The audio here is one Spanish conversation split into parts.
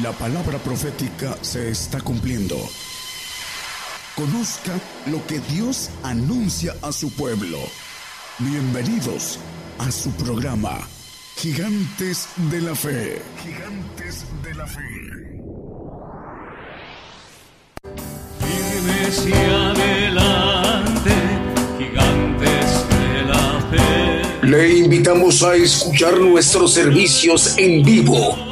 La palabra profética se está cumpliendo. Conozca lo que Dios anuncia a su pueblo. Bienvenidos a su programa, Gigantes de la Fe. Gigantes de la Fe. Adelante, gigantes de la fe. Le invitamos a escuchar nuestros servicios en vivo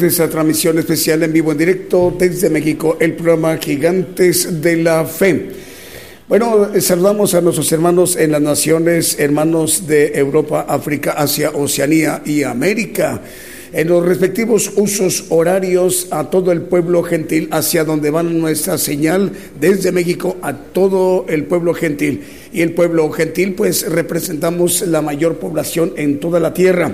De esta transmisión especial en vivo en directo desde México, el programa Gigantes de la Fe. Bueno, saludamos a nuestros hermanos en las naciones, hermanos de Europa, África, Asia, Oceanía y América. En los respectivos usos horarios a todo el pueblo gentil, hacia donde va nuestra señal desde México a todo el pueblo gentil. Y el pueblo gentil, pues representamos la mayor población en toda la tierra.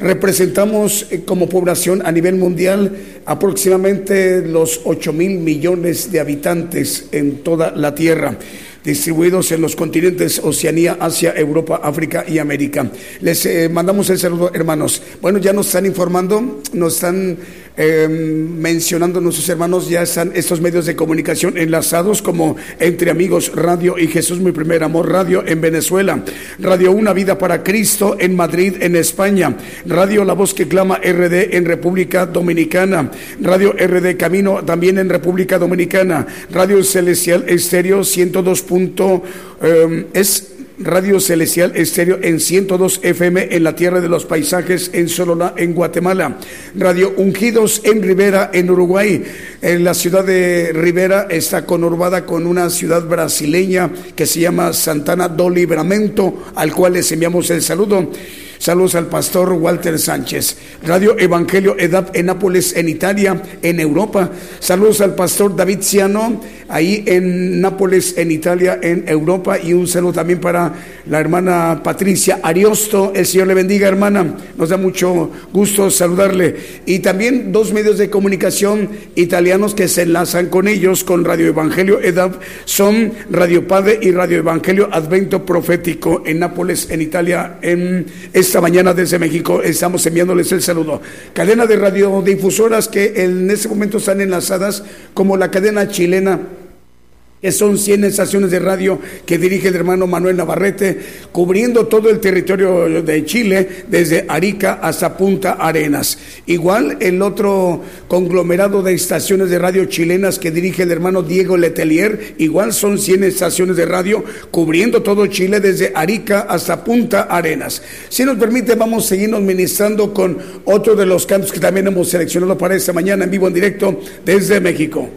Representamos eh, como población a nivel mundial aproximadamente los 8 mil millones de habitantes en toda la Tierra distribuidos en los continentes Oceanía, Asia, Europa, África y América. Les eh, mandamos el saludo, hermanos. Bueno, ya nos están informando, nos están Em, mencionando nuestros hermanos, ya están estos medios de comunicación enlazados como Entre Amigos Radio y Jesús Mi Primer Amor Radio en Venezuela, Radio Una Vida para Cristo en Madrid, en España, Radio La Voz que Clama RD en República Dominicana, Radio RD Camino también en República Dominicana, Radio Celestial Estéreo 102. Em, es Radio Celestial Estéreo en 102 FM en la Tierra de los Paisajes en Solona, en Guatemala. Radio Ungidos en Rivera, en Uruguay. En la ciudad de Rivera está conurbada con una ciudad brasileña que se llama Santana do Libramento, al cual les enviamos el saludo. Saludos al pastor Walter Sánchez. Radio Evangelio EDAP en Nápoles, en Italia, en Europa. Saludos al pastor David Ciano, ahí en Nápoles, en Italia, en Europa. Y un saludo también para la hermana Patricia Ariosto. El Señor le bendiga, hermana. Nos da mucho gusto saludarle. Y también dos medios de comunicación italianos que se enlazan con ellos, con Radio Evangelio EDAP, son Radio Padre y Radio Evangelio Advento Profético en Nápoles, en Italia, en esta mañana desde México estamos enviándoles el saludo. Cadena de radiodifusoras que en este momento están enlazadas como la cadena chilena son 100 estaciones de radio que dirige el hermano Manuel Navarrete, cubriendo todo el territorio de Chile, desde Arica hasta Punta Arenas. Igual el otro conglomerado de estaciones de radio chilenas que dirige el hermano Diego Letelier, igual son 100 estaciones de radio cubriendo todo Chile, desde Arica hasta Punta Arenas. Si nos permite, vamos a seguirnos ministrando con otro de los campos que también hemos seleccionado para esta mañana en vivo en directo desde México.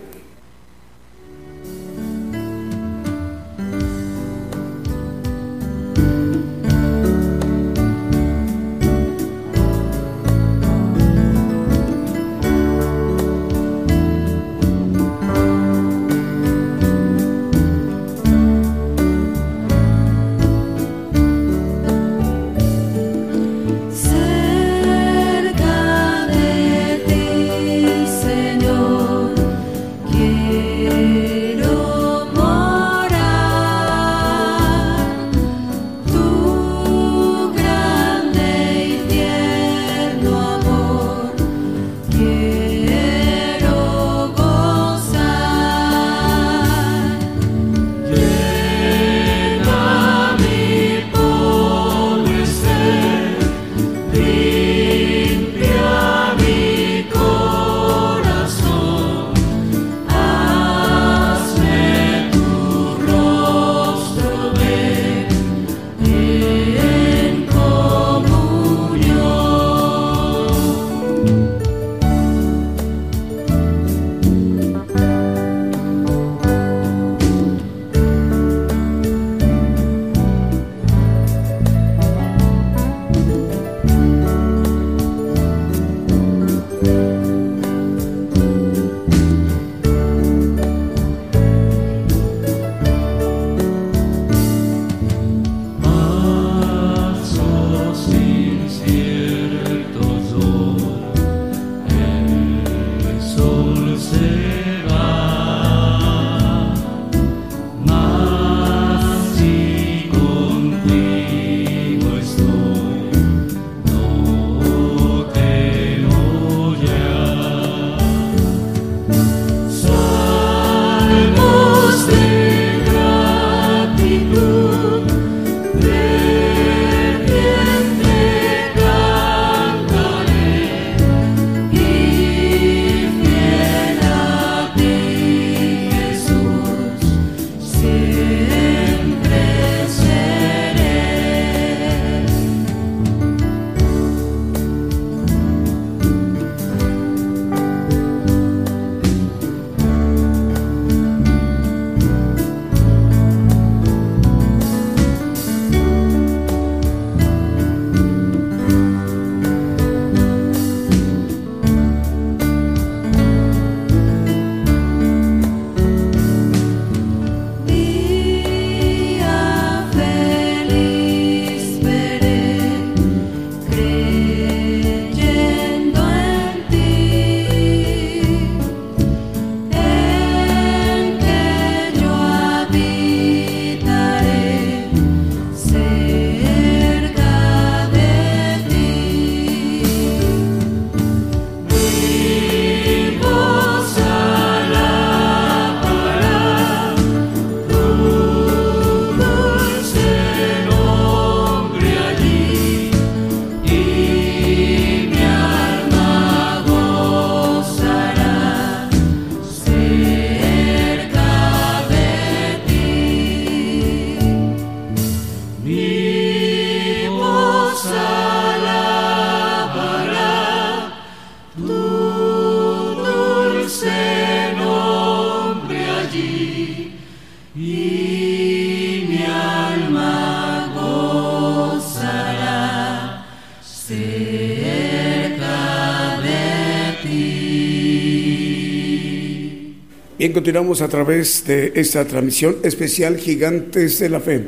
Continuamos a través de esta transmisión especial Gigantes de la Fe.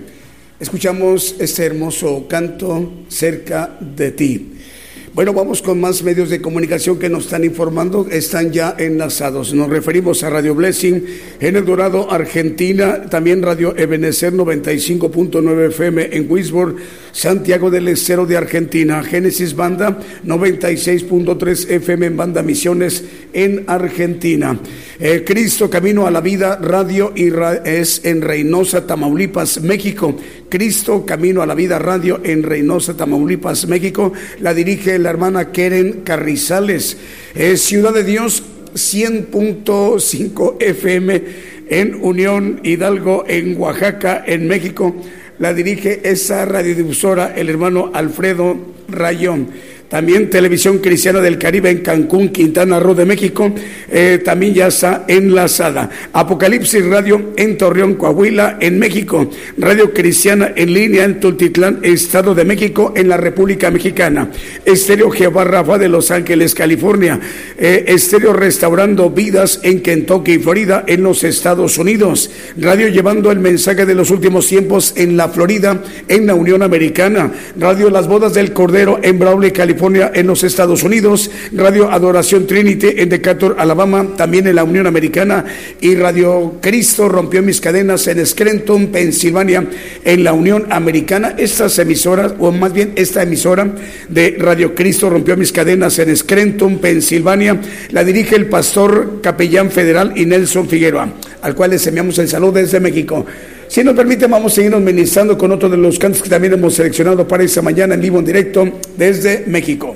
Escuchamos este hermoso canto cerca de ti. Bueno, vamos con más medios de comunicación que nos están informando, están ya enlazados. Nos referimos a Radio Blessing en El Dorado, Argentina, también Radio Ebenecer 95.9 FM en Wisborne, Santiago del Estero de Argentina, Génesis Banda 96.3 FM en Banda Misiones en Argentina. Cristo Camino a la Vida Radio y es en Reynosa, Tamaulipas, México. Cristo Camino a la Vida Radio en Reynosa, Tamaulipas, México. La dirige la hermana Keren Carrizales. Ciudad de Dios 100.5 FM en Unión Hidalgo, en Oaxaca, en México la dirige esa radiodifusora el hermano Alfredo Rayón también Televisión Cristiana del Caribe en Cancún, Quintana Roo de México, eh, también ya está enlazada. Apocalipsis Radio en Torreón, Coahuila, en México. Radio Cristiana en línea en Tultitlán, Estado de México, en la República Mexicana. Estéreo Jehová Rafa de Los Ángeles, California. Eh, estéreo Restaurando Vidas en Kentucky, Florida, en los Estados Unidos. Radio Llevando el Mensaje de los Últimos Tiempos en la Florida, en la Unión Americana. Radio Las Bodas del Cordero en Brawley, California en los Estados Unidos, Radio Adoración Trinity en Decatur, Alabama, también en la Unión Americana, y Radio Cristo rompió mis cadenas en Scranton, Pensilvania, en la Unión Americana. Estas emisoras, o más bien esta emisora de Radio Cristo rompió mis cadenas en Scranton, Pensilvania, la dirige el pastor capellán federal y Nelson Figueroa, al cual les enviamos el saludo desde México. Si nos permite, vamos a seguirnos ministrando con otro de los cantos que también hemos seleccionado para esta mañana en vivo en directo desde México.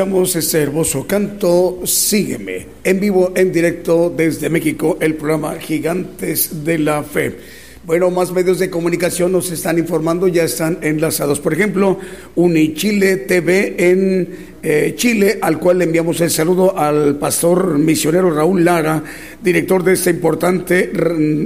Escuchamos este hermoso canto Sígueme, en vivo, en directo desde México, el programa Gigantes de la Fe. Bueno, más medios de comunicación nos están informando, ya están enlazados. Por ejemplo, Unichile TV en eh, Chile, al cual le enviamos el saludo al pastor misionero Raúl Lara, director de esta importante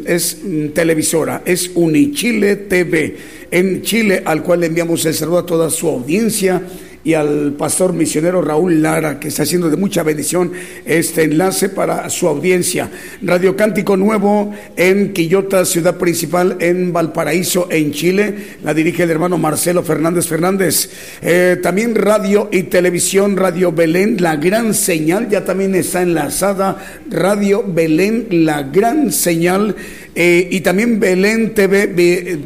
es, mm, televisora, es Unichile TV en Chile, al cual le enviamos el saludo a toda su audiencia y al pastor misionero Raúl Lara, que está haciendo de mucha bendición este enlace para su audiencia. Radio Cántico Nuevo en Quillota, ciudad principal en Valparaíso, en Chile. La dirige el hermano Marcelo Fernández Fernández. Eh, también radio y televisión, Radio Belén, La Gran Señal, ya también está enlazada. Radio Belén, La Gran Señal eh, y también Belén TV,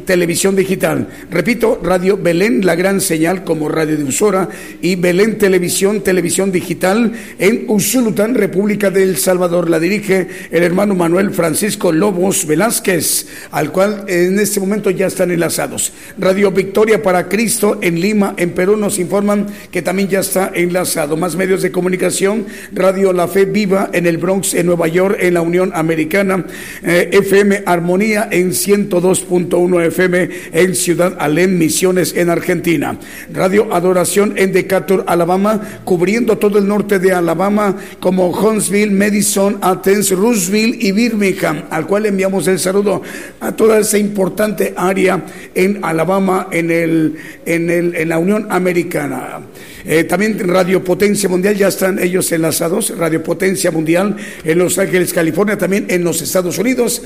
Televisión Digital. Repito, Radio Belén, la gran señal como radiodifusora, y Belén Televisión, Televisión Digital en Usulután, República del Salvador. La dirige el hermano Manuel Francisco Lobos Velázquez, al cual en este momento ya están enlazados. Radio Victoria para Cristo en Lima, en Perú, nos informan que también ya está enlazado. Más medios de comunicación, Radio La Fe Viva en el Bronx, en Nueva York, en la Unión Americana, eh, FM Armonía en 102.1 FM en Ciudad Alén, Misiones en Argentina. Radio Adoración en Decatur, Alabama, cubriendo todo el norte de Alabama como Huntsville, Madison, Athens, Roosevelt y Birmingham, al cual enviamos el saludo a toda esa importante área en Alabama, en, el, en, el, en la Unión Americana. Eh, también Radio Potencia Mundial, ya están ellos enlazados, Radio Potencia Mundial en Los Ángeles, California, también en los Estados Unidos.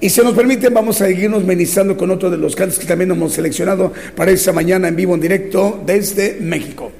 Y si nos permiten, vamos a seguirnos ministrando con otro de los cantos que también hemos seleccionado para esta mañana en vivo, en directo desde México.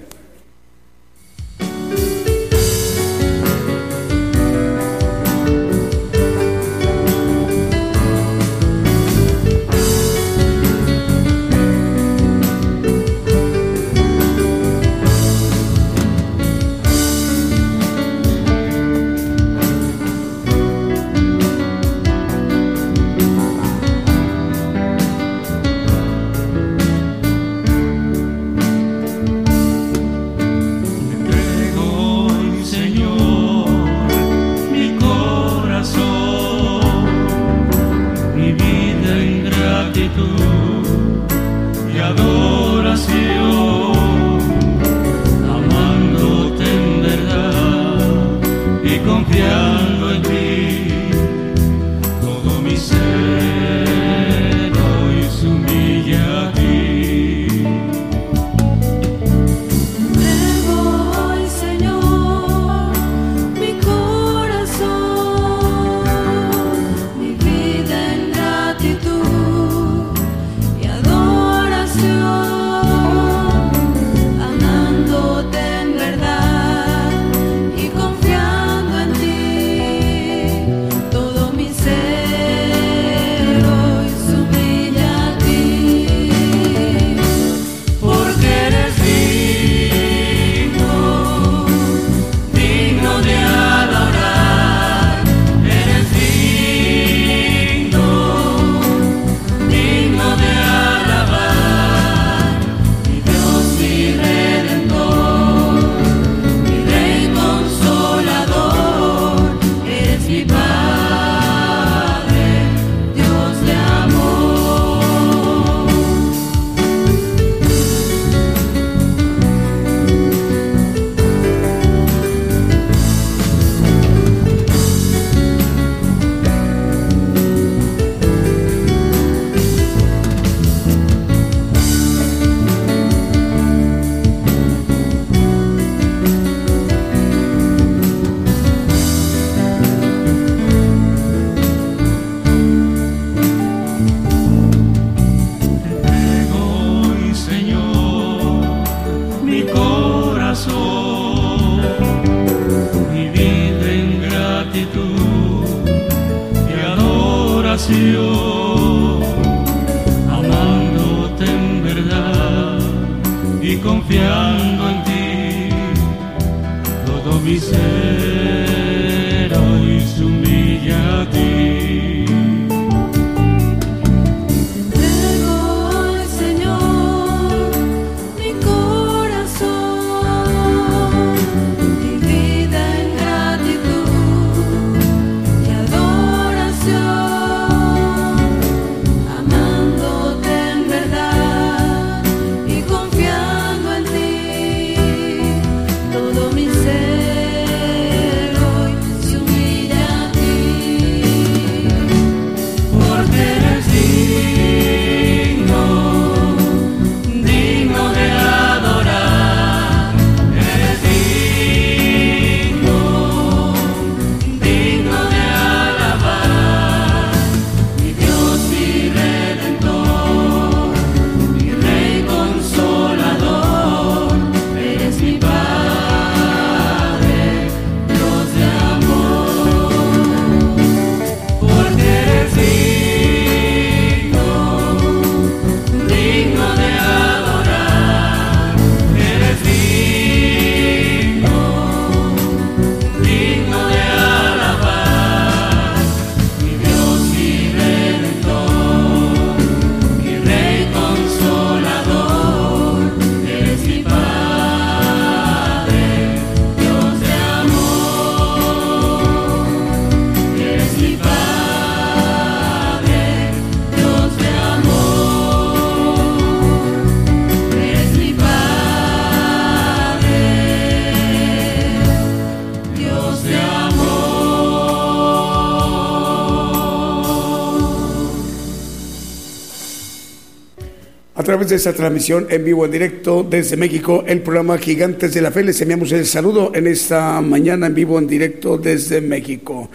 De esta transmisión en vivo, en directo desde México, el programa Gigantes de la Fe. Les enviamos el saludo en esta mañana en vivo, en directo desde México.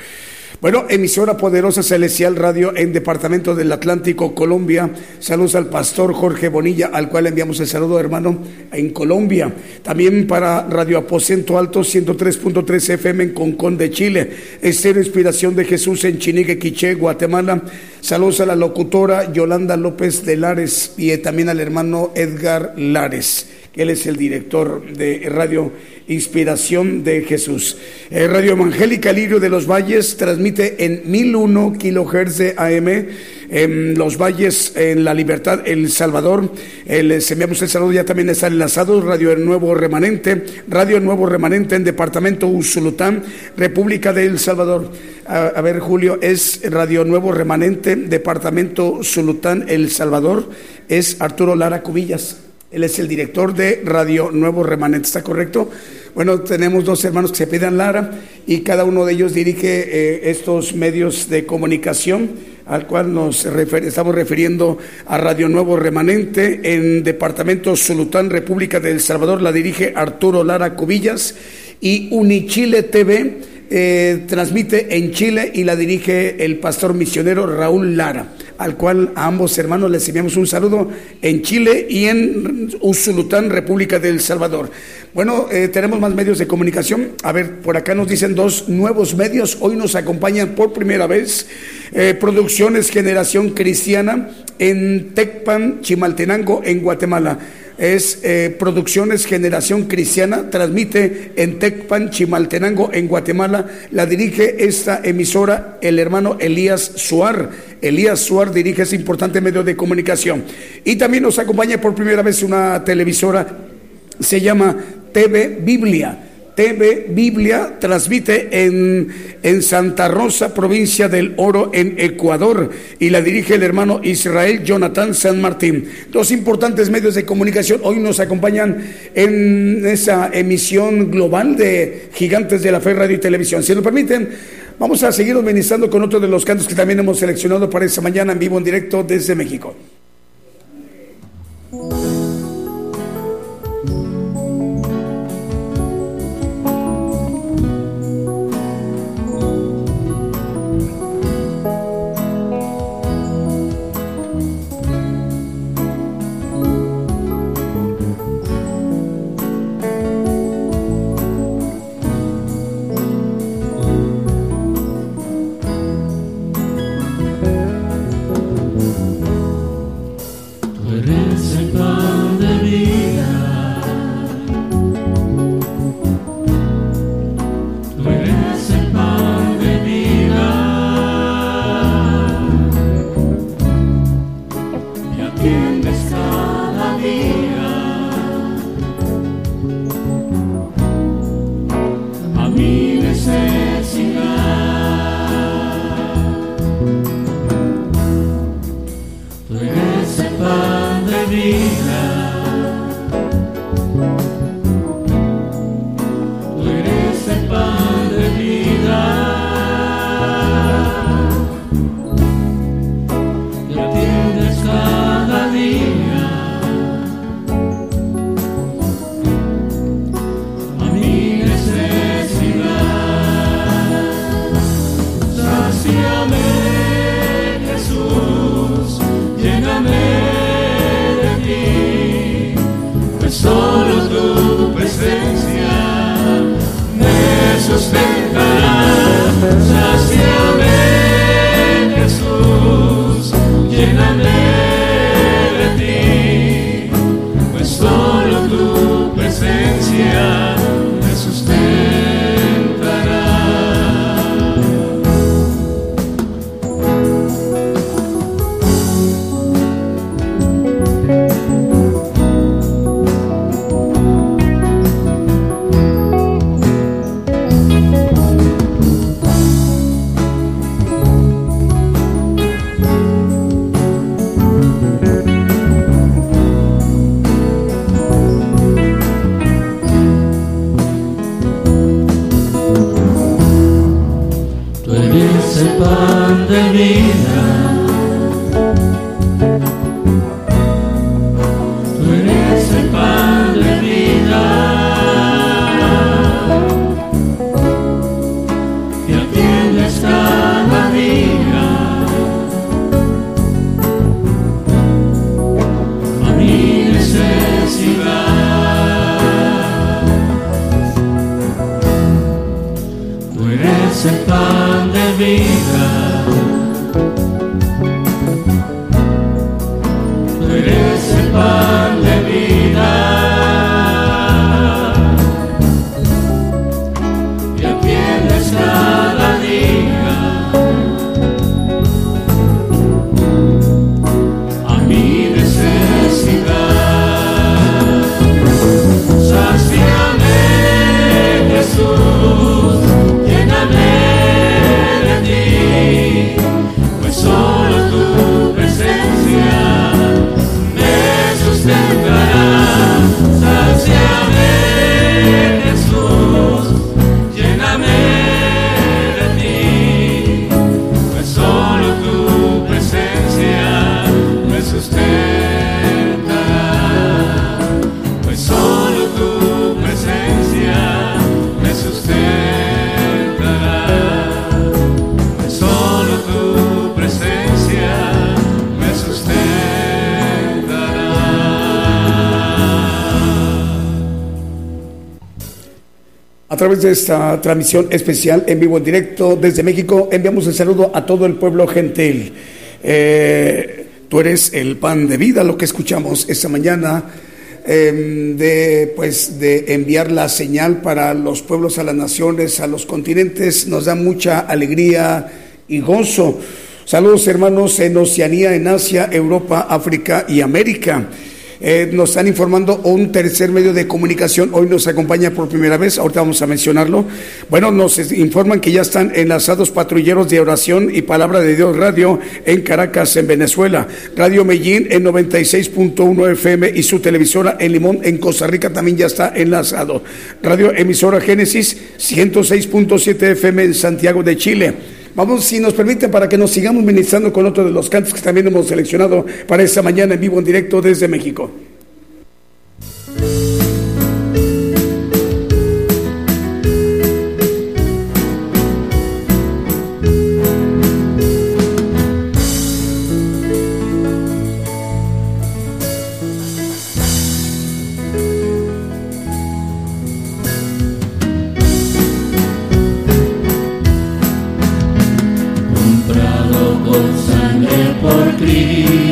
Bueno, emisora poderosa Celestial Radio en Departamento del Atlántico, Colombia. Saludos al pastor Jorge Bonilla, al cual enviamos el saludo, hermano, en Colombia. También para Radio Aposento Alto 103.3 FM en Concón de Chile. Estero Inspiración de Jesús en Chinique, Quiché, Guatemala. Saludos a la locutora Yolanda López de Lares y también al hermano Edgar Lares, que él es el director de Radio Inspiración de Jesús. Eh, Radio Evangélica Lirio de los Valles transmite en 1001 kilohertz de AM en Los Valles, en La Libertad, El Salvador. les enviamos el saludo, ya también está enlazado Radio Nuevo Remanente, Radio Nuevo Remanente en Departamento Usulután, República de El Salvador. A, a, ver, Julio, es Radio Nuevo Remanente, Departamento Zulután, El Salvador, es Arturo Lara Cubillas. Él es el director de Radio Nuevo Remanente, ¿está correcto? Bueno, tenemos dos hermanos que se pidan Lara y cada uno de ellos dirige eh, estos medios de comunicación al cual nos estamos refiriendo a Radio Nuevo Remanente en Departamento Zulután, República de El Salvador, la dirige Arturo Lara Cubillas y Unichile TV eh, transmite en Chile y la dirige el pastor misionero Raúl Lara, al cual a ambos hermanos les enviamos un saludo en Chile y en Usulután, República del Salvador. Bueno, eh, tenemos más medios de comunicación. A ver, por acá nos dicen dos nuevos medios. Hoy nos acompañan por primera vez eh, Producciones Generación Cristiana en Tecpan, Chimaltenango, en Guatemala es eh, Producciones Generación Cristiana, transmite en Tecpan, Chimaltenango, en Guatemala. La dirige esta emisora el hermano Elías Suar. Elías Suar dirige ese importante medio de comunicación. Y también nos acompaña por primera vez una televisora, se llama TV Biblia TV Biblia transmite en, en Santa Rosa, provincia del Oro, en Ecuador, y la dirige el hermano Israel Jonathan San Martín. Dos importantes medios de comunicación hoy nos acompañan en esa emisión global de Gigantes de la Fe Radio y Televisión. Si lo permiten, vamos a seguir ministrando con otro de los cantos que también hemos seleccionado para esta mañana en vivo en directo desde México. De esta transmisión especial en vivo en directo desde México, enviamos el saludo a todo el pueblo gentil. Eh, tú eres el pan de vida, lo que escuchamos esta mañana, eh, de, pues, de enviar la señal para los pueblos, a las naciones, a los continentes, nos da mucha alegría y gozo. Saludos hermanos en Oceanía, en Asia, Europa, África y América. Eh, nos están informando un tercer medio de comunicación. Hoy nos acompaña por primera vez, ahorita vamos a mencionarlo. Bueno, nos informan que ya están enlazados patrulleros de oración y palabra de Dios Radio en Caracas, en Venezuela. Radio Medellín en 96.1 FM y su televisora en Limón, en Costa Rica también ya está enlazado. Radio Emisora Génesis 106.7 FM en Santiago de Chile. Vamos, si nos permiten, para que nos sigamos ministrando con otro de los cantos que también hemos seleccionado para esta mañana en vivo, en directo desde México. cumplir.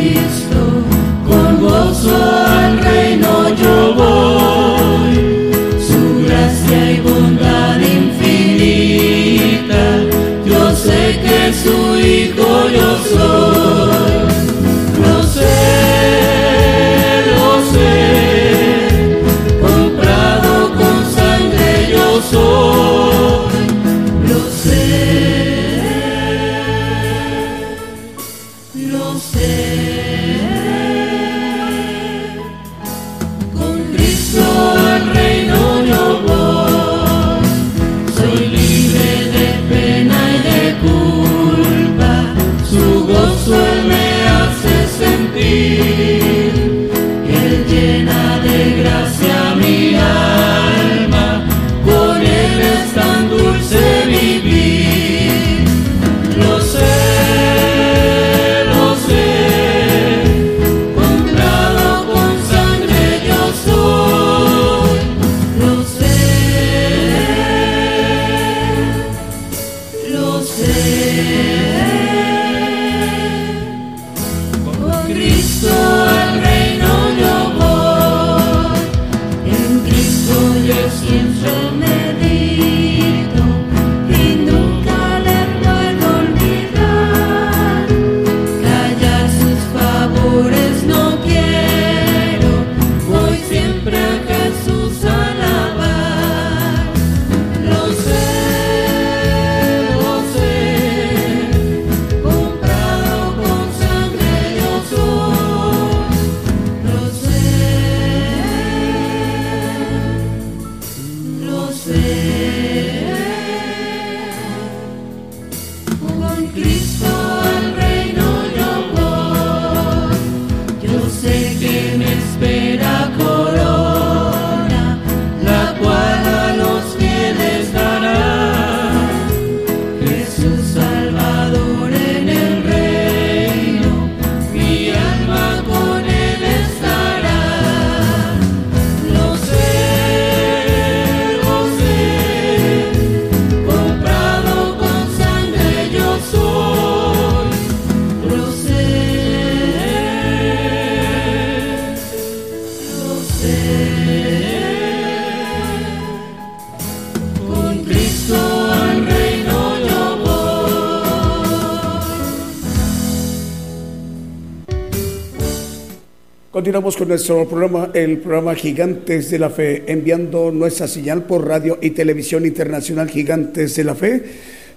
Continuamos con nuestro programa, el programa Gigantes de la Fe, enviando nuestra señal por radio y televisión internacional Gigantes de la Fe.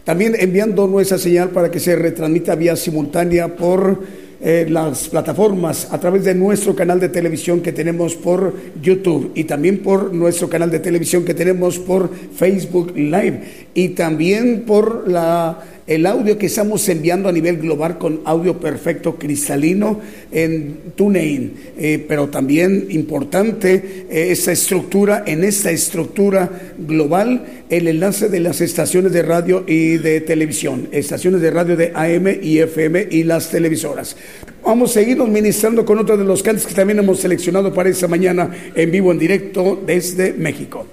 También enviando nuestra señal para que se retransmita vía simultánea por eh, las plataformas a través de nuestro canal de televisión que tenemos por YouTube y también por nuestro canal de televisión que tenemos por Facebook Live y también por la el audio que estamos enviando a nivel global con audio perfecto cristalino en TuneIn, eh, pero también importante eh, esta estructura, en esta estructura global, el enlace de las estaciones de radio y de televisión, estaciones de radio de AM y FM y las televisoras. Vamos a seguirnos ministrando con otro de los cantos que también hemos seleccionado para esta mañana en vivo, en directo desde México.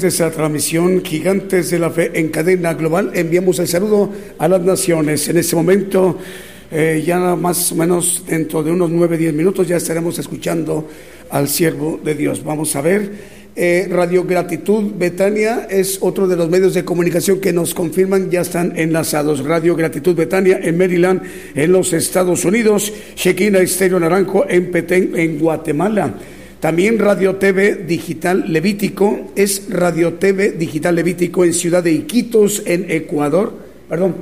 Través de esa transmisión Gigantes de la Fe en cadena global. Enviamos el saludo a las naciones. En este momento, eh, ya más o menos dentro de unos 9, 10 minutos, ya estaremos escuchando al siervo de Dios. Vamos a ver. Eh, Radio Gratitud Betania es otro de los medios de comunicación que nos confirman ya están enlazados. Radio Gratitud Betania en Maryland, en los Estados Unidos. Shekinah Estéreo Naranjo en Petén, en Guatemala. También Radio TV Digital Levítico es Radio TV Digital Levítico en Ciudad de Iquitos, en Ecuador. Perdón,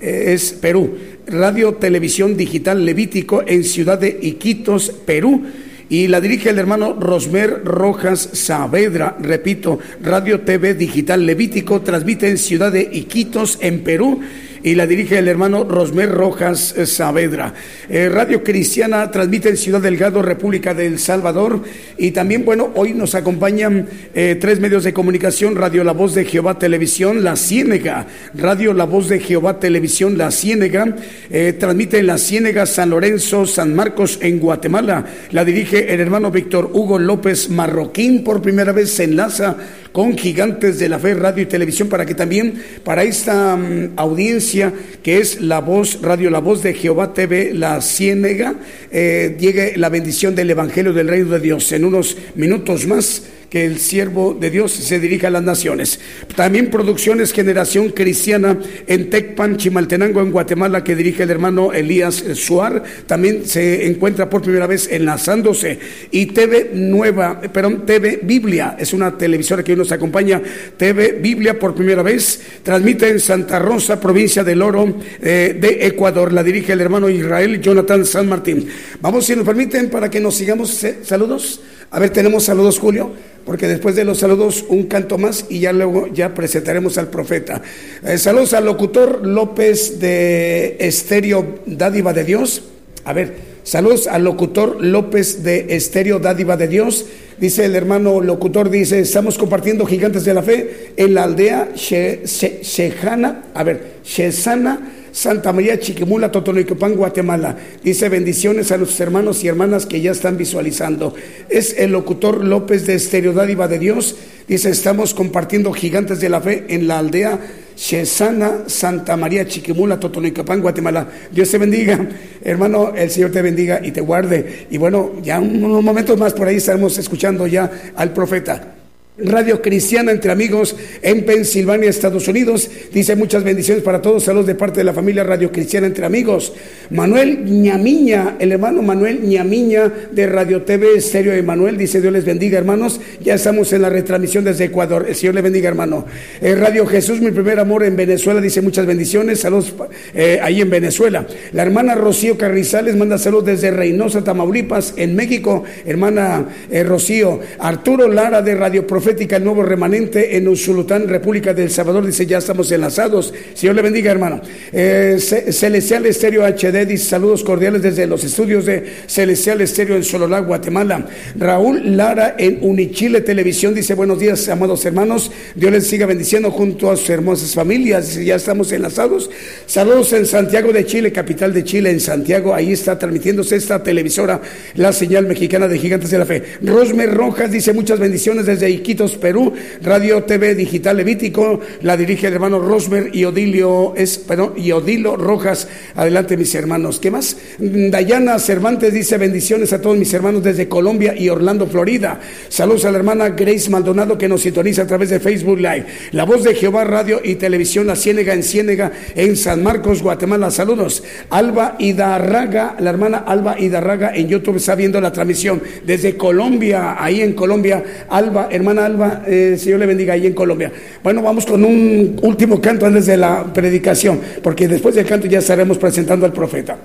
eh, es Perú. Radio Televisión Digital Levítico en Ciudad de Iquitos, Perú y la dirige el hermano Rosmer Rojas Saavedra. Repito, Radio TV Digital Levítico transmite en Ciudad de Iquitos, en Perú y la dirige el hermano Rosmer Rojas Saavedra. Eh, Radio Cristiana transmite en Ciudad Delgado, República del Salvador. Y también, bueno, hoy nos acompañan eh, tres medios de comunicación: Radio La Voz de Jehová Televisión, La Ciénega, Radio La Voz de Jehová Televisión, La Ciénega. Eh, transmite en La Ciénega, San Lorenzo, San Marcos, en Guatemala. La dirige el hermano Víctor Hugo López Marroquín. Por primera vez se enlaza con Gigantes de la Fe, Radio y Televisión, para que también para esta mm, audiencia que es la voz, Radio La Voz de Jehová TV, la Ciénega, eh, llegue la bendición del Evangelio del Reino de Dios. En unos minutos más que el siervo de Dios se dirija a las naciones. También producciones Generación Cristiana en Tecpan, Chimaltenango, en Guatemala, que dirige el hermano Elías Suar. También se encuentra por primera vez enlazándose. Y TV Nueva, perdón, TV Biblia, es una televisora que hoy nos acompaña. TV Biblia por primera vez, transmite en Santa Rosa, provincia del Oro eh, de Ecuador. La dirige el hermano Israel Jonathan San Martín. Vamos, si nos permiten, para que nos sigamos. Eh, saludos. A ver, tenemos saludos, Julio porque después de los saludos un canto más y ya luego ya presentaremos al profeta. Eh, saludos al locutor López de Estéreo Dádiva de Dios. A ver, saludos al locutor López de Estéreo Dádiva de Dios. Dice el hermano locutor, dice, estamos compartiendo gigantes de la fe en la aldea Shejana, a ver, Shesana Santa María Chiquimula, Totonicopán, Guatemala. Dice bendiciones a nuestros hermanos y hermanas que ya están visualizando. Es el locutor López de Estéreo Dádiva de Dios. Dice, estamos compartiendo gigantes de la fe en la aldea Chesana, Santa María Chiquimula, Totonicapán, Guatemala. Dios te bendiga, hermano, el Señor te bendiga y te guarde. Y bueno, ya unos momentos más por ahí estaremos escuchando ya al profeta. Radio Cristiana entre amigos en Pensilvania, Estados Unidos. Dice muchas bendiciones para todos. Saludos de parte de la familia Radio Cristiana entre amigos. Manuel Ñamiña, el hermano Manuel Ñamiña de Radio TV Estéreo Emanuel. Dice Dios les bendiga, hermanos. Ya estamos en la retransmisión desde Ecuador. El Señor le bendiga, hermano. Eh, Radio Jesús, mi primer amor en Venezuela. Dice muchas bendiciones. Saludos eh, ahí en Venezuela. La hermana Rocío Carrizales manda saludos desde Reynosa, Tamaulipas, en México. Hermana eh, Rocío. Arturo Lara de Radio Profeta el nuevo remanente en Usulután, República del Salvador, dice, ya estamos enlazados. Señor le bendiga, hermano. Eh, Celestial Estéreo HD dice, saludos cordiales desde los estudios de Celestial Estéreo en Sololá, Guatemala. Raúl Lara en Unichile Televisión dice, buenos días, amados hermanos. Dios les siga bendiciendo junto a sus hermosas familias. Dice, ya estamos enlazados. Saludos en Santiago de Chile, capital de Chile, en Santiago. Ahí está transmitiéndose esta televisora, la señal mexicana de Gigantes de la Fe. Rosmer Rojas dice, muchas bendiciones desde Perú, Radio TV Digital Levítico, la dirige el hermano Rosmer y Odilio, es, perdón, y Odilo Rojas. Adelante, mis hermanos. ¿Qué más? Dayana Cervantes dice bendiciones a todos mis hermanos desde Colombia y Orlando, Florida. Saludos a la hermana Grace Maldonado que nos sintoniza a través de Facebook Live. La voz de Jehová Radio y Televisión La Ciénega en Ciénega en San Marcos, Guatemala. Saludos. Alba Idarraga, la hermana Alba Idarraga en YouTube está viendo la transmisión desde Colombia, ahí en Colombia. Alba, hermana Alba, eh, Señor le bendiga ahí en Colombia. Bueno, vamos con un último canto antes de la predicación, porque después del canto ya estaremos presentando al profeta.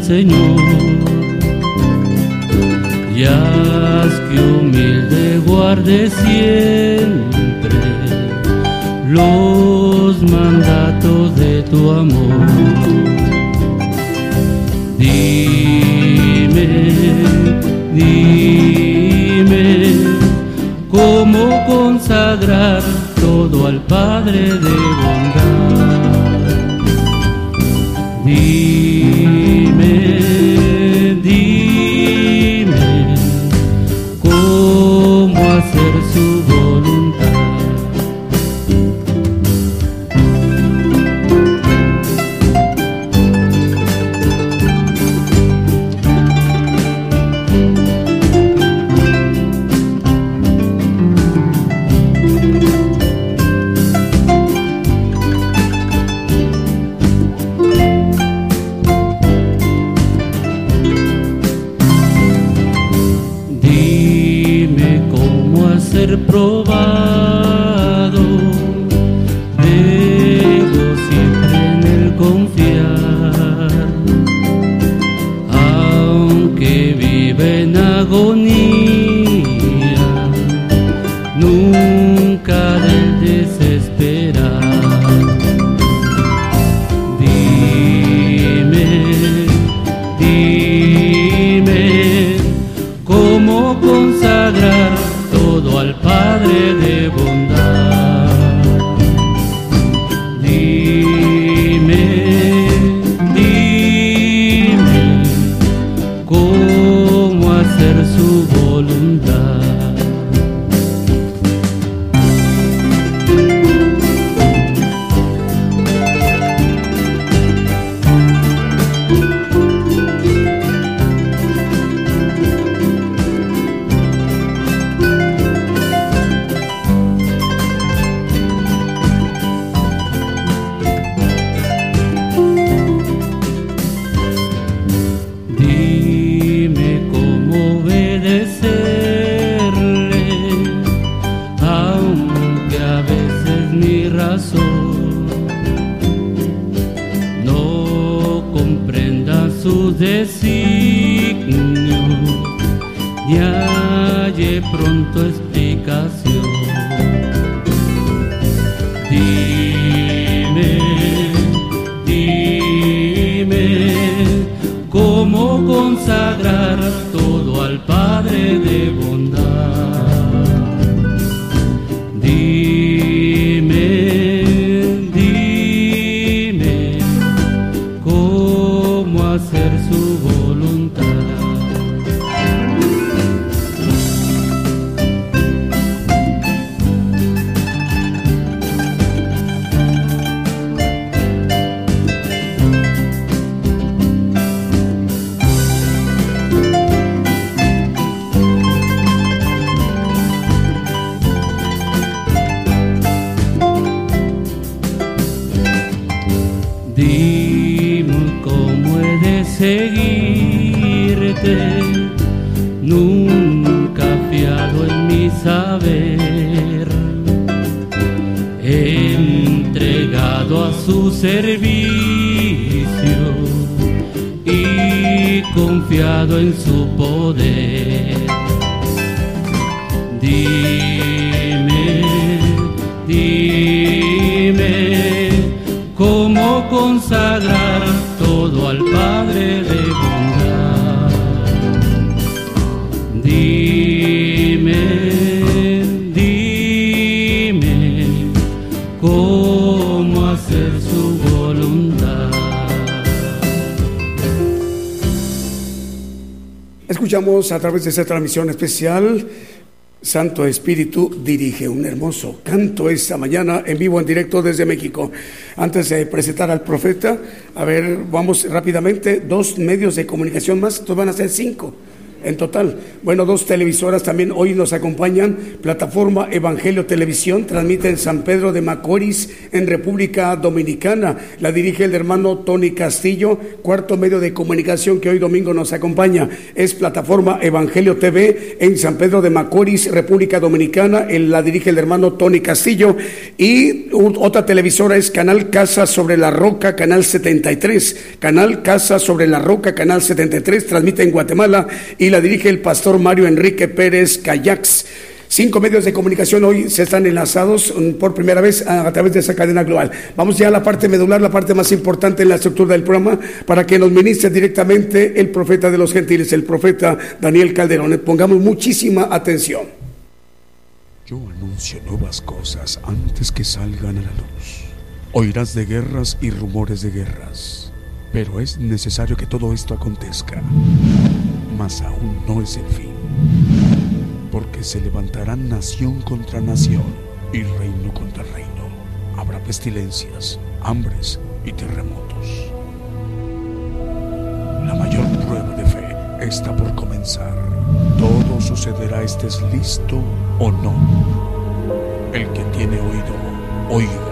Señor. Y haz que humilde guarde siempre los mandatos de tu amor. Dime, dime, cómo consagrar todo al Padre de bondad. Dime, a través de esta transmisión especial. Santo Espíritu dirige un hermoso canto esta mañana en vivo, en directo desde México. Antes de presentar al profeta, a ver, vamos rápidamente, dos medios de comunicación más, estos van a ser cinco en total. Bueno, dos televisoras también hoy nos acompañan. Plataforma Evangelio Televisión transmite en San Pedro de Macorís, en República Dominicana. La dirige el hermano Tony Castillo, cuarto medio de comunicación que hoy domingo nos acompaña. Es Plataforma Evangelio TV en San Pedro de Macorís, República Dominicana. La dirige el hermano Tony Castillo. Y otra televisora es Canal Casa sobre la Roca, Canal 73. Canal Casa sobre la Roca, Canal 73, transmite en Guatemala. Y la dirige el pastor Mario Enrique Pérez Cayax. Cinco medios de comunicación hoy se están enlazados mm, por primera vez a, través de esa cadena global. Vamos ya a la parte medular, la parte más importante en la estructura del programa, para que nos ministre directamente el profeta de los gentiles, el profeta Daniel Calderón. Pongamos muchísima atención. Yo anuncio nuevas cosas antes que salgan a la luz. Oirás de guerras y rumores de guerras, pero es necesario que todo esto acontezca. Mas aún no es el fin porque se levantarán nación contra nación y reino contra reino. Habrá pestilencias, hambres y terremotos. La mayor prueba de fe está por comenzar. Todo sucederá estés listo o no. El que tiene oído, oiga.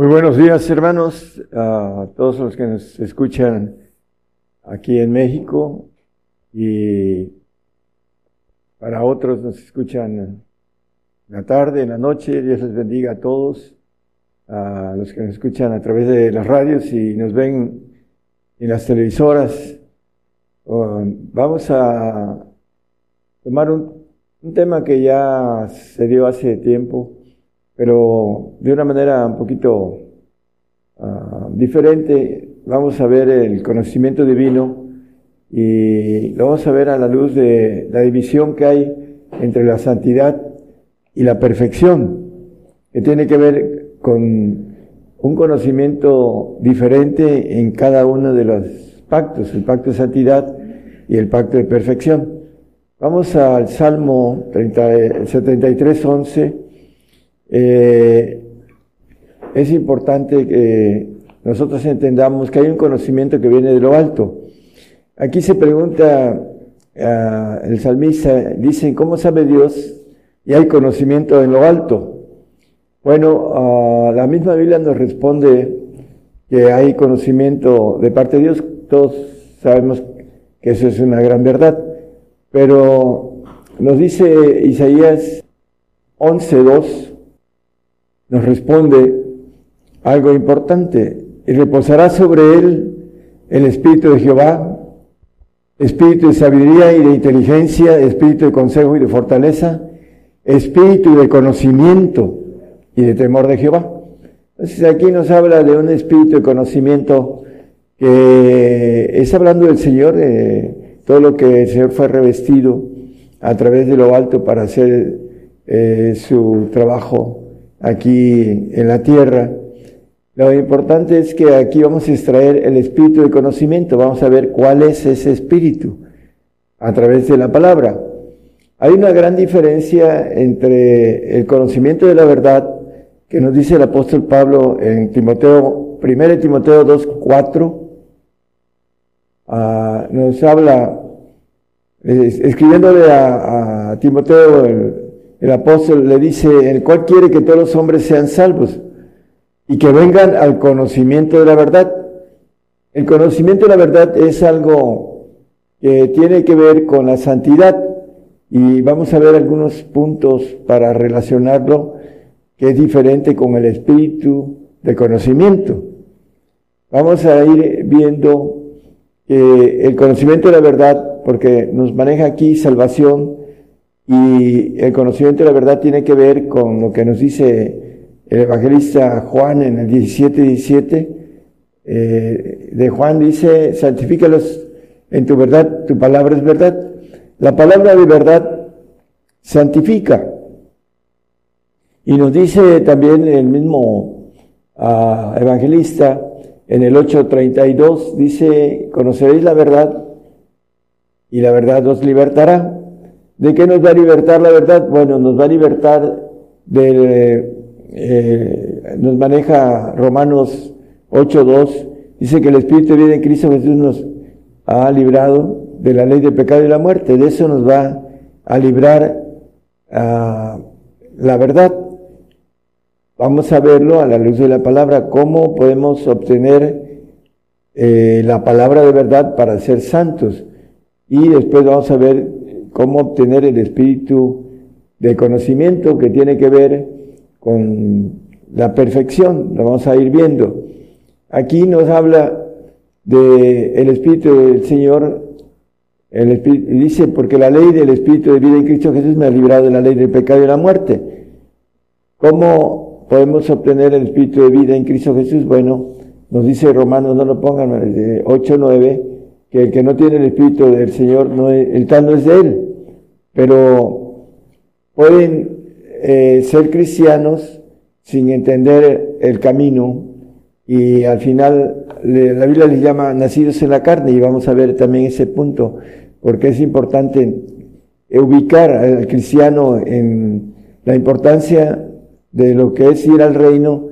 Muy buenos días hermanos, a todos los que nos escuchan aquí en México y para otros nos escuchan en la tarde, en la noche. Dios les bendiga a todos, a los que nos escuchan a través de las radios y nos ven en las televisoras vamos a tomar un, tema que ya se dio hace tiempo, pero de una manera un poquito ah, diferente. Vamos a ver el conocimiento divino y lo vamos a ver a la luz de la división que hay entre la santidad y la perfección, que tiene que ver con un conocimiento diferente en cada uno de los pactos, el pacto de santidad y el pacto de perfección. Vamos al Salmo 73, 11. Eh, es importante que nosotros entendamos que hay un conocimiento que viene de lo alto. Aquí se pregunta uh, el salmista, dicen, ¿cómo sabe Dios? Y hay conocimiento en lo alto. Bueno, ah, la misma Biblia nos responde que hay conocimiento de parte de Dios. Todos sabemos que eso es una gran verdad. Pero nos dice Isaías 11.2, nos responde algo importante, y reposará sobre él el Espíritu de Jehová, Espíritu de sabiduría y de inteligencia, Espíritu de consejo y de fortaleza, Espíritu de conocimiento y de temor de Jehová. Entonces aquí nos habla de un espíritu de conocimiento que es hablando del Señor, de todo lo que el Señor fue revestido a través de lo alto para hacer eh, su trabajo aquí en la tierra. Lo importante es que aquí vamos a extraer el espíritu de conocimiento, vamos a ver cuál es ese espíritu a través de la palabra. Hay una gran diferencia entre el conocimiento de la verdad que nos dice el apóstol Pablo en Timoteo, 1 Timoteo 2, 4, nos habla, escribiéndole a, Timoteo, el, apóstol, le dice, el cual quiere que todos los hombres sean salvos y que vengan al conocimiento de la verdad. El conocimiento de la verdad es algo que tiene que ver con la santidad y vamos a ver algunos puntos para relacionarlo que es diferente con el espíritu de conocimiento. Vamos a ir viendo el conocimiento de la verdad, porque nos maneja aquí salvación, y el conocimiento de la verdad tiene que ver con lo que nos dice el evangelista Juan en el 17, 17. Eh, de Juan dice, santifícalos en tu verdad, tu palabra es verdad. La palabra de verdad santifica. Y nos dice también el mismo ah, evangelista en el 8.32, dice, conoceréis la verdad y la verdad os libertará. ¿De qué nos va a libertar la verdad? Bueno, nos va a libertar de, eh, nos maneja Romanos 8.2, dice que el Espíritu de vida en Cristo Jesús nos ha librado de la ley del pecado y la muerte. De eso nos va a librar ah, la verdad. Vamos a verlo a la luz de la palabra, cómo podemos obtener eh, la palabra de verdad para ser santos. Y después vamos a ver cómo obtener el espíritu de conocimiento que tiene que ver con la perfección. Lo vamos a ir viendo. Aquí nos habla de espíritu del Señor. El dice, porque la ley del espíritu de vida en Cristo Jesús me ha librado de la ley del pecado y de la muerte. ¿Cómo podemos obtener el espíritu de vida en Cristo Jesús? Bueno, nos dice Romanos, no lo pongan, 8, 9, que el que no tiene el espíritu del Señor, no el tal no es de él. Pero pueden eh, ser cristianos sin entender el camino y al final la Biblia les llama nacidos en la carne y vamos a ver también ese punto porque es importante ubicar al cristiano en la importancia de lo que es ir al reino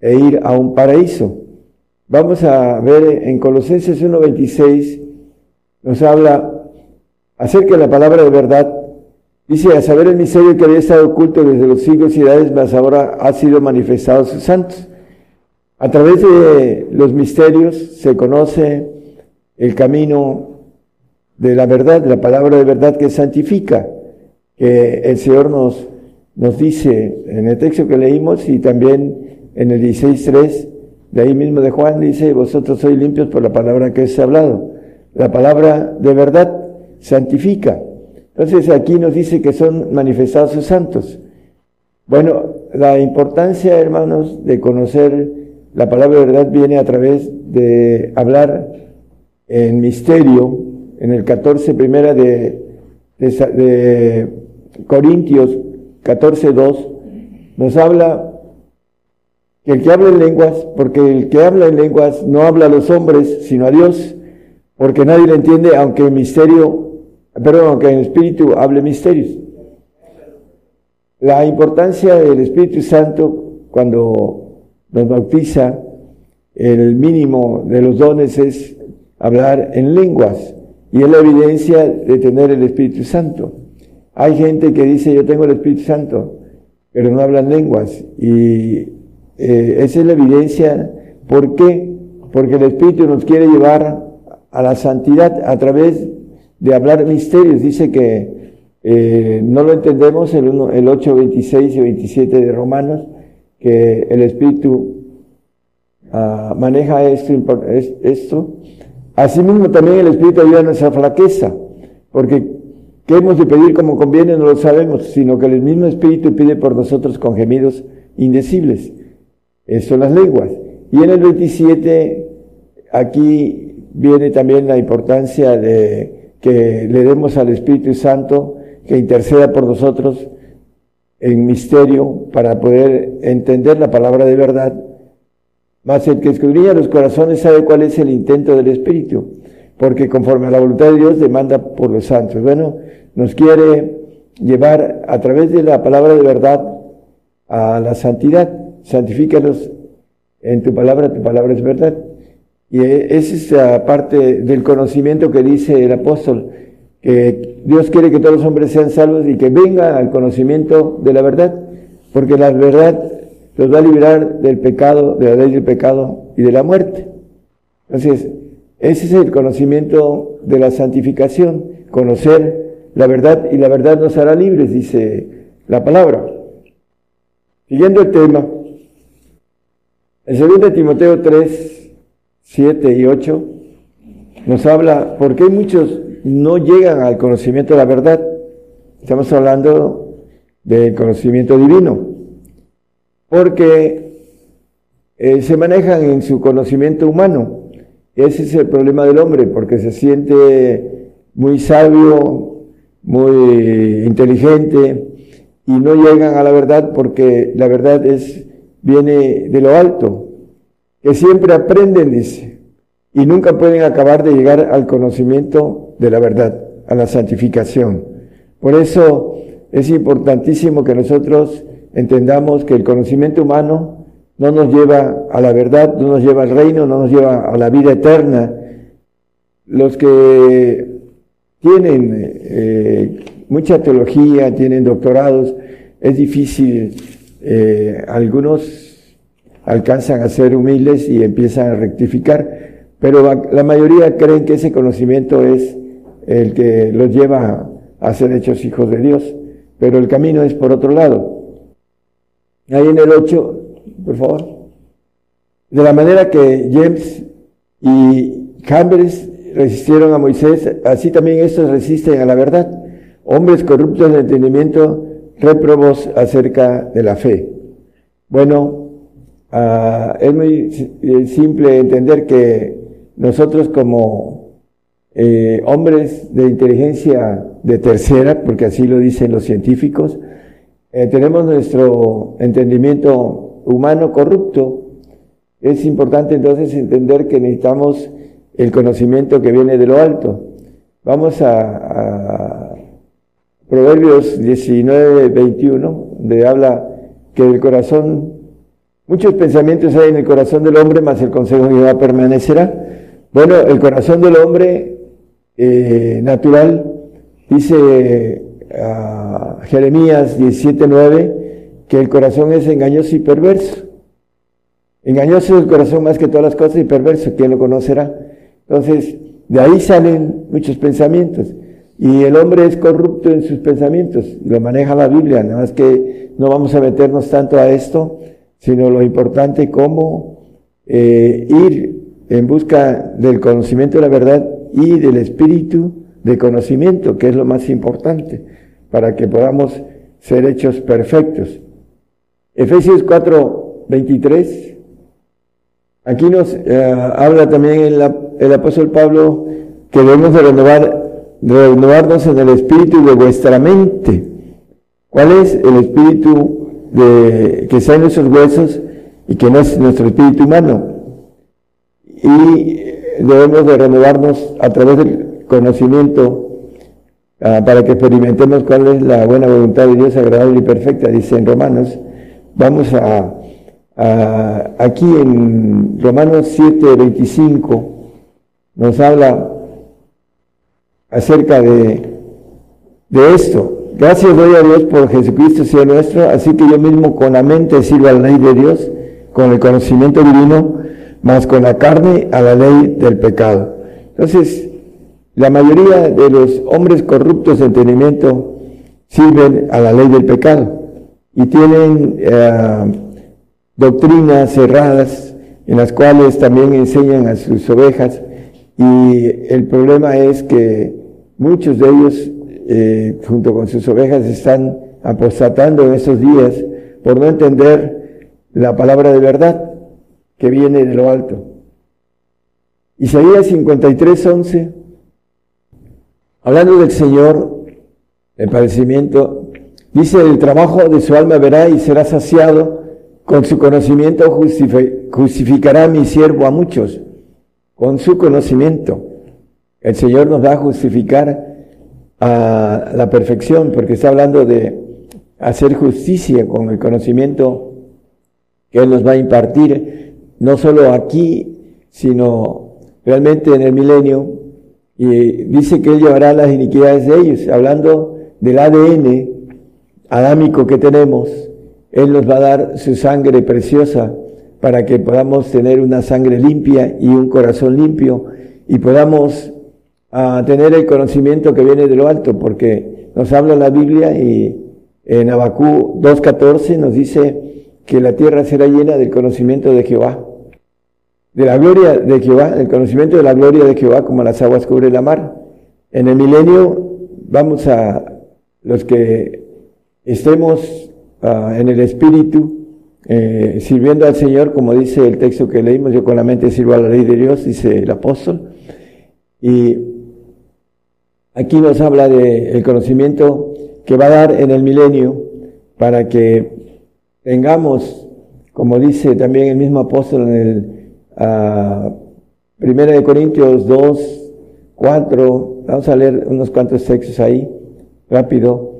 e ir a un paraíso. Vamos a ver en Colosenses 1.26, nos habla acerca de la palabra de verdad Dice, a saber el misterio que había estado oculto desde los siglos y edades, mas ahora ha sido manifestado a sus santos. A través de los misterios se conoce el camino de la verdad, la palabra de verdad que santifica, que el Señor nos, nos dice en el texto que leímos y también en el 16.3, de ahí mismo de Juan, dice, vosotros sois limpios por la palabra que es hablado. La palabra de verdad santifica. Entonces aquí nos dice que son manifestados sus santos. Bueno, la importancia, hermanos, de conocer la palabra de verdad viene a través de hablar en misterio, en el 14 primera de, de, Corintios 14, 2, nos habla que el que habla en lenguas, porque el que habla en lenguas no habla a los hombres, sino a Dios, porque nadie le entiende, aunque el misterio perdón, que el Espíritu hable misterios. La importancia del Espíritu Santo cuando nos bautiza, el mínimo de los dones es hablar en lenguas y es la evidencia de tener el Espíritu Santo. Hay gente que dice yo tengo el Espíritu Santo, pero no hablan lenguas y eh, esa es la evidencia. ¿Por qué? Porque el Espíritu nos quiere llevar a la santidad a través de hablar misterios. Dice que eh, no lo entendemos el, el 8, 26 y 27 de Romanos, que el Espíritu ah, maneja esto, esto. Asimismo también el Espíritu ayuda a nuestra flaqueza, porque ¿qué hemos de pedir como conviene? No lo sabemos, sino que el mismo Espíritu pide por nosotros con gemidos indecibles. Eso son las lenguas. Y en el 27, aquí viene también la importancia de que le demos al Espíritu Santo que interceda por nosotros en misterio para poder entender la palabra de verdad. Mas el que escudriña los corazones sabe cuál es el intento del Espíritu, porque conforme a la voluntad de Dios demanda por los santos. Bueno, nos quiere llevar a través de la palabra de verdad a la santidad. Santifícalos en tu palabra, tu palabra es verdad. Y esa es la parte del conocimiento que dice el apóstol, que Dios quiere que todos los hombres sean salvos y que vengan al conocimiento de la verdad, porque la verdad los va a liberar del pecado, de la ley del pecado y de la muerte. Entonces, ese es el conocimiento de la santificación, conocer la verdad y la verdad nos hará libres, dice la palabra. Siguiendo el tema, en 2 Timoteo 3, 7 y 8, nos habla por qué muchos no llegan al conocimiento de la verdad. Estamos hablando del conocimiento divino. Porque eh, se manejan en su conocimiento humano. Ese es el problema del hombre, porque se siente muy sabio, muy inteligente y no llegan a la verdad porque la verdad es, viene de lo alto, que siempre aprenden, dice, y nunca pueden acabar de llegar al conocimiento de la verdad, a la santificación. Por eso es importantísimo que nosotros entendamos que el conocimiento humano no nos lleva a la verdad, no nos lleva al reino, no nos lleva a la vida eterna. Los que tienen eh, mucha teología, tienen doctorados, es difícil, eh, algunos alcanzan a ser humildes y empiezan a rectificar, pero la mayoría creen que ese conocimiento es el que los lleva a ser hechos hijos de Dios, pero el camino es por otro lado. Ahí en el 8, por favor. De la manera que James y Chambers resistieron a Moisés, así también estos resisten a la verdad. Hombres corruptos de entendimiento, reprobos acerca de la fe. Bueno, ah, es muy eh, simple entender que nosotros como eh, hombres de inteligencia de tercera, porque así lo dicen los científicos, eh, tenemos nuestro entendimiento humano corrupto. Es importante entonces entender que necesitamos el conocimiento que viene de lo alto. Vamos a, Proverbios 19, 21, donde habla que el corazón, muchos pensamientos hay en el corazón del hombre, más el consejo de Jehová permanecerá. Bueno, el corazón del hombre eh, natural, dice a Jeremías 17:9 que el corazón es engañoso y perverso. Engañoso es el corazón más que todas las cosas y perverso, ¿quién lo conocerá? Entonces, de ahí salen muchos pensamientos. Y el hombre es corrupto en sus pensamientos, lo maneja la Biblia, nada más que no vamos a meternos tanto a esto, sino lo importante cómo eh, ir en busca del conocimiento de la verdad y del espíritu de conocimiento, que es lo más importante para que podamos ser hechos perfectos. Efesios 4, 23. Aquí nos eh, habla también el, apóstol Pablo que debemos de renovar, renovarnos en el espíritu de vuestra mente. ¿Cuál es el espíritu de, que en nuestros huesos y que no es nuestro espíritu humano? Y debemos de renovarnos a través del conocimiento Ah, para que experimentemos cuál es la buena voluntad de Dios agradable y perfecta, dice en Romanos. Vamos a, aquí en Romanos 7, 25, nos habla acerca de esto. Gracias doy a Dios por Jesucristo, Señor nuestro, así que yo mismo con la mente sirvo a la ley de Dios, con el conocimiento divino, más con la carne a la ley del pecado. Entonces, la mayoría de los hombres corruptos de entendimiento sirven a la ley del pecado y tienen eh, doctrinas cerradas en las cuales también enseñan a sus ovejas y el problema es que muchos de ellos eh, junto con sus ovejas están apostatando en estos días por no entender la palabra de verdad que viene de lo alto. Isaías 53, 11 Hablando del Señor, el padecimiento, dice, el trabajo de su alma verá y será saciado, con su conocimiento justificará mi siervo a muchos, con su conocimiento. El Señor nos va a justificar a la perfección, porque está hablando de hacer justicia con el conocimiento que Él nos va a impartir, no solo aquí, sino realmente en el milenio, y dice que Él llevará las iniquidades de ellos, hablando del ADN adámico que tenemos, Él nos va a dar su sangre preciosa para que podamos tener una sangre limpia y un corazón limpio y podamos ah, tener el conocimiento que viene de lo alto, porque nos habla la Biblia y en Abacú 2.14 nos dice que la tierra será llena del conocimiento de Jehová de la gloria de Jehová, el conocimiento de la gloria de Jehová como las aguas cubren la mar. En el milenio vamos a los que estemos ah, en el Espíritu, eh, sirviendo al Señor, como dice el texto que leímos, yo con la mente sirvo a la ley de Dios, dice el apóstol. Y aquí nos habla del conocimiento que va a dar en el milenio para que tengamos, como dice también el mismo apóstol en el uh, Primera de Corintios 2, 4, vamos a leer unos cuantos textos ahí, rápido.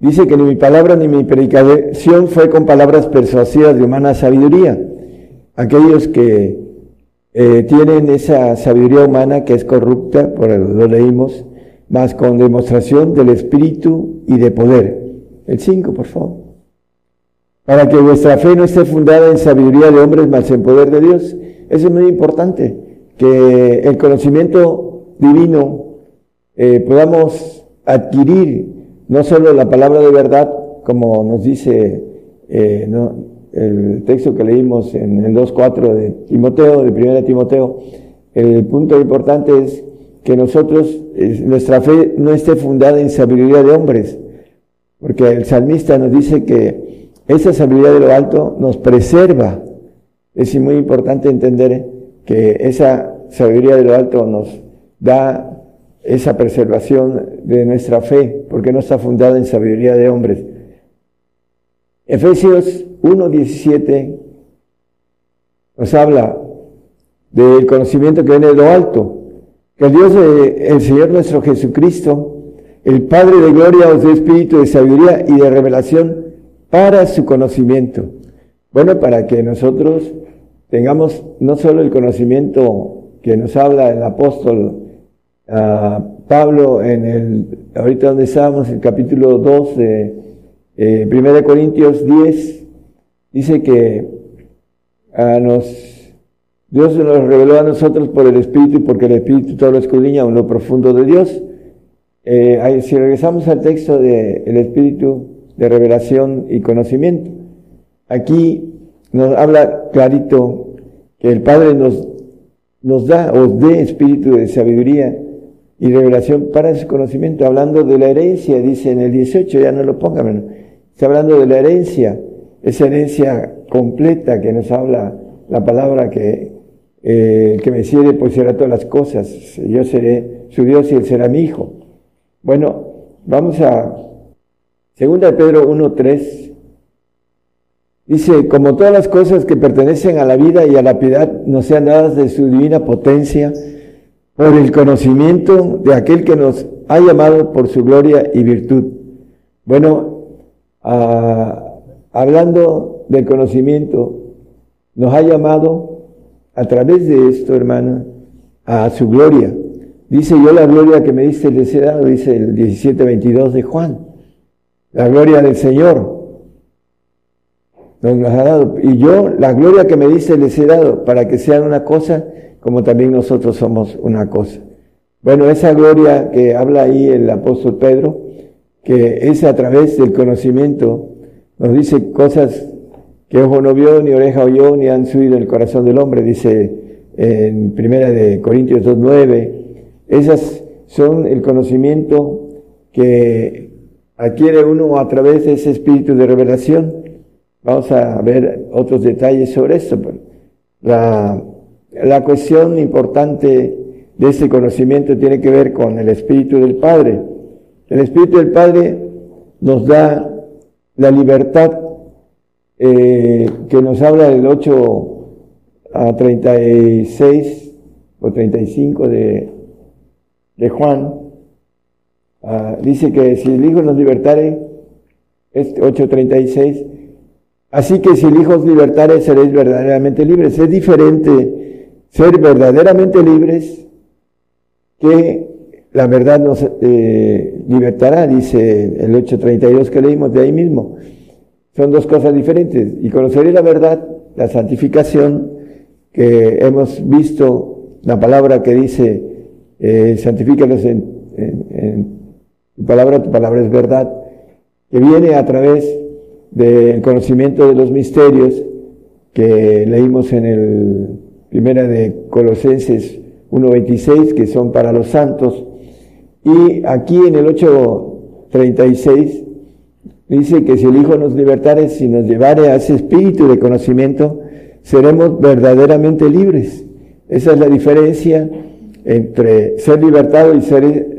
Dice que ni mi palabra ni mi predicación fue con palabras persuasivas de humana sabiduría. Aquellos que eh, tienen esa sabiduría humana que es corrupta, por lo leímos, más con demostración del Espíritu y de poder. El 5, por favor. Para que vuestra fe no esté fundada en sabiduría de hombres, más en poder de Dios. Eso es muy importante que el conocimiento divino eh, podamos adquirir no solo la palabra de verdad, como nos dice eh, el texto que leímos en el 2.4 de Timoteo, de 1 Timoteo, el punto importante es que nosotros, nuestra fe no esté fundada en sabiduría de hombres, porque el salmista nos dice que esa sabiduría de lo alto nos preserva. Es muy importante entender que esa sabiduría de lo alto nos da esa preservación de nuestra fe, porque no está fundada en sabiduría de hombres. Efesios 1.17 nos habla del conocimiento que viene de lo alto, que el Dios del Señor nuestro Jesucristo, el Padre de gloria os dé espíritu de sabiduría y de revelación para su conocimiento. Bueno, para que nosotros tengamos no solo el conocimiento que nos habla el apóstol uh, Pablo en el, ahorita donde estábamos, el capítulo 2 de eh, 1 Corintios 10, dice que a nos, Dios nos reveló a nosotros por el Espíritu, porque el Espíritu todo lo escudriña en lo profundo de Dios. Eh, si regresamos al texto del el Espíritu de revelación y conocimiento, aquí nos habla clarito que el Padre nos, da, os dé espíritu de sabiduría y revelación para ese conocimiento, hablando de la herencia, dice en el 18, ya no lo pongan, está hablando de la herencia, esa herencia completa que nos habla la palabra que eh, el que me sirve pues será todas las cosas, yo seré su Dios y él será mi hijo. Bueno, vamos a 2 de Pedro 1.3 Dice, como todas las cosas que pertenecen a la vida y a la piedad nos sean dadas de su divina potencia, por el conocimiento de aquel que nos ha llamado por su gloria y virtud. Bueno, ah, hablando del conocimiento, nos ha llamado a través de esto, hermana, a su gloria. Dice yo la gloria que me diste les he dado, dice el 17:22 de Juan. La gloria del Señor nos ha dado. Y yo, la gloria que me dice, les he dado para que sean una cosa como también nosotros somos una cosa. Bueno, esa gloria que habla ahí el apóstol Pedro, que es a través del conocimiento, nos dice cosas que ojo no vio, ni oreja oyó, ni han subido el corazón del hombre, dice en primera de Corintios 2.9. Esas son el conocimiento que adquiere uno a través de ese espíritu de revelación Vamos a ver otros detalles sobre esto. La, la cuestión importante de este conocimiento tiene que ver con el Espíritu del Padre. El Espíritu del Padre nos da la libertad eh, que nos habla del 8 a 36 o 35 de, de Juan. Ah, dice que si el Hijo nos libertare, es 8.36, Así que si el Hijo os libertare, seréis verdaderamente libres. Es diferente ser verdaderamente libres que la verdad nos eh, libertará, dice el 8.32 que leímos de ahí mismo. Son dos cosas diferentes. Y conoceré la verdad, la santificación, que hemos visto la palabra que dice, eh, santifícalos en, en tu palabra, tu palabra es verdad, que viene a través del conocimiento de los misterios que leímos en el primera de Colosenses 1.26, que son para los santos, y aquí en el 8.36 dice que si el Hijo nos libertare, si nos llevare a ese espíritu de conocimiento, seremos verdaderamente libres. Esa es la diferencia entre ser libertado y ser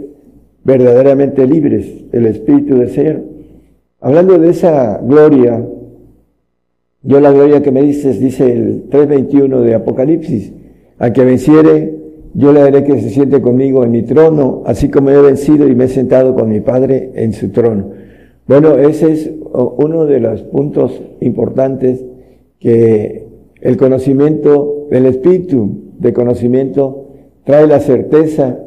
verdaderamente libres, el Espíritu del Señor. Hablando de esa gloria, yo la gloria que me dices, dice el 3.21 de Apocalipsis, a que venciere, yo le haré que se siente conmigo en mi trono, así como he vencido y me he sentado con mi Padre en su trono. Bueno, ese es uno de los puntos importantes que el conocimiento del Espíritu de conocimiento trae la certeza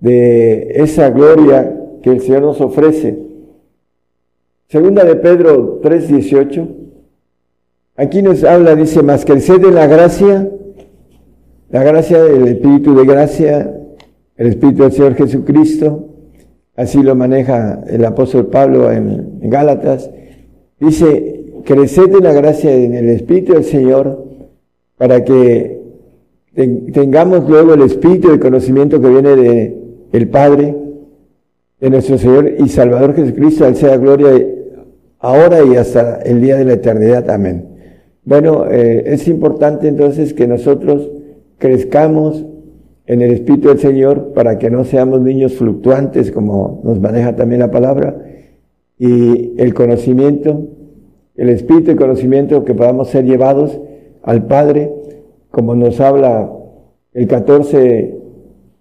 de esa gloria que el Señor nos ofrece. Segunda de Pedro 3:18. Aquí nos habla, dice, más que el ser de la gracia, la gracia del Espíritu de gracia, el Espíritu del Señor Jesucristo, así lo maneja el apóstol Pablo en, Gálatas, dice, creced en la gracia en el Espíritu del Señor para que tengamos luego el Espíritu de conocimiento que viene de el Padre, de nuestro Señor y Salvador Jesucristo, al sea gloria ahora y hasta el día de la eternidad. Amén. Bueno, eh, es importante entonces que nosotros crezcamos en el Espíritu del Señor para que no seamos niños fluctuantes, como nos maneja también la palabra, y el conocimiento, el Espíritu y conocimiento que podamos ser llevados al Padre, como nos habla el 14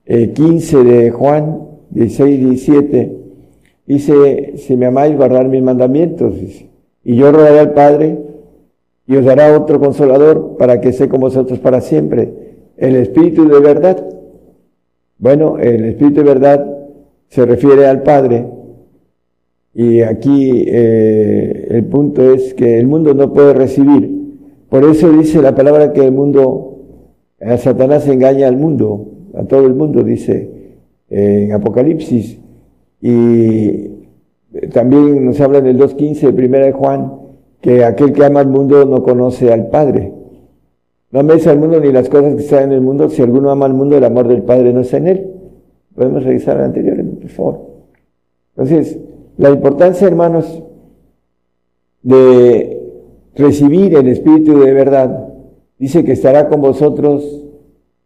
15 eh, de Juan 16, 17, dice, si me amáis, guardar mis mandamientos. Y yo rogaré al Padre y os dará otro consolador para que esté con vosotros para siempre. El Espíritu de verdad. Bueno, el Espíritu de verdad se refiere al Padre. Y aquí eh, el punto es que el mundo no puede recibir. Por eso dice la palabra que el mundo, a Satanás engaña al mundo a todo el mundo, dice en Apocalipsis. Y también nos habla en el 2.15 de Primera de Juan, que aquel que ama al mundo no conoce al Padre. No améis al mundo ni las cosas que están en el mundo. Si alguno ama al mundo, el amor del Padre no está en él. Podemos revisar al anterior, por favor. Entonces, la importancia, hermanos, de recibir el Espíritu de verdad, dice que estará con vosotros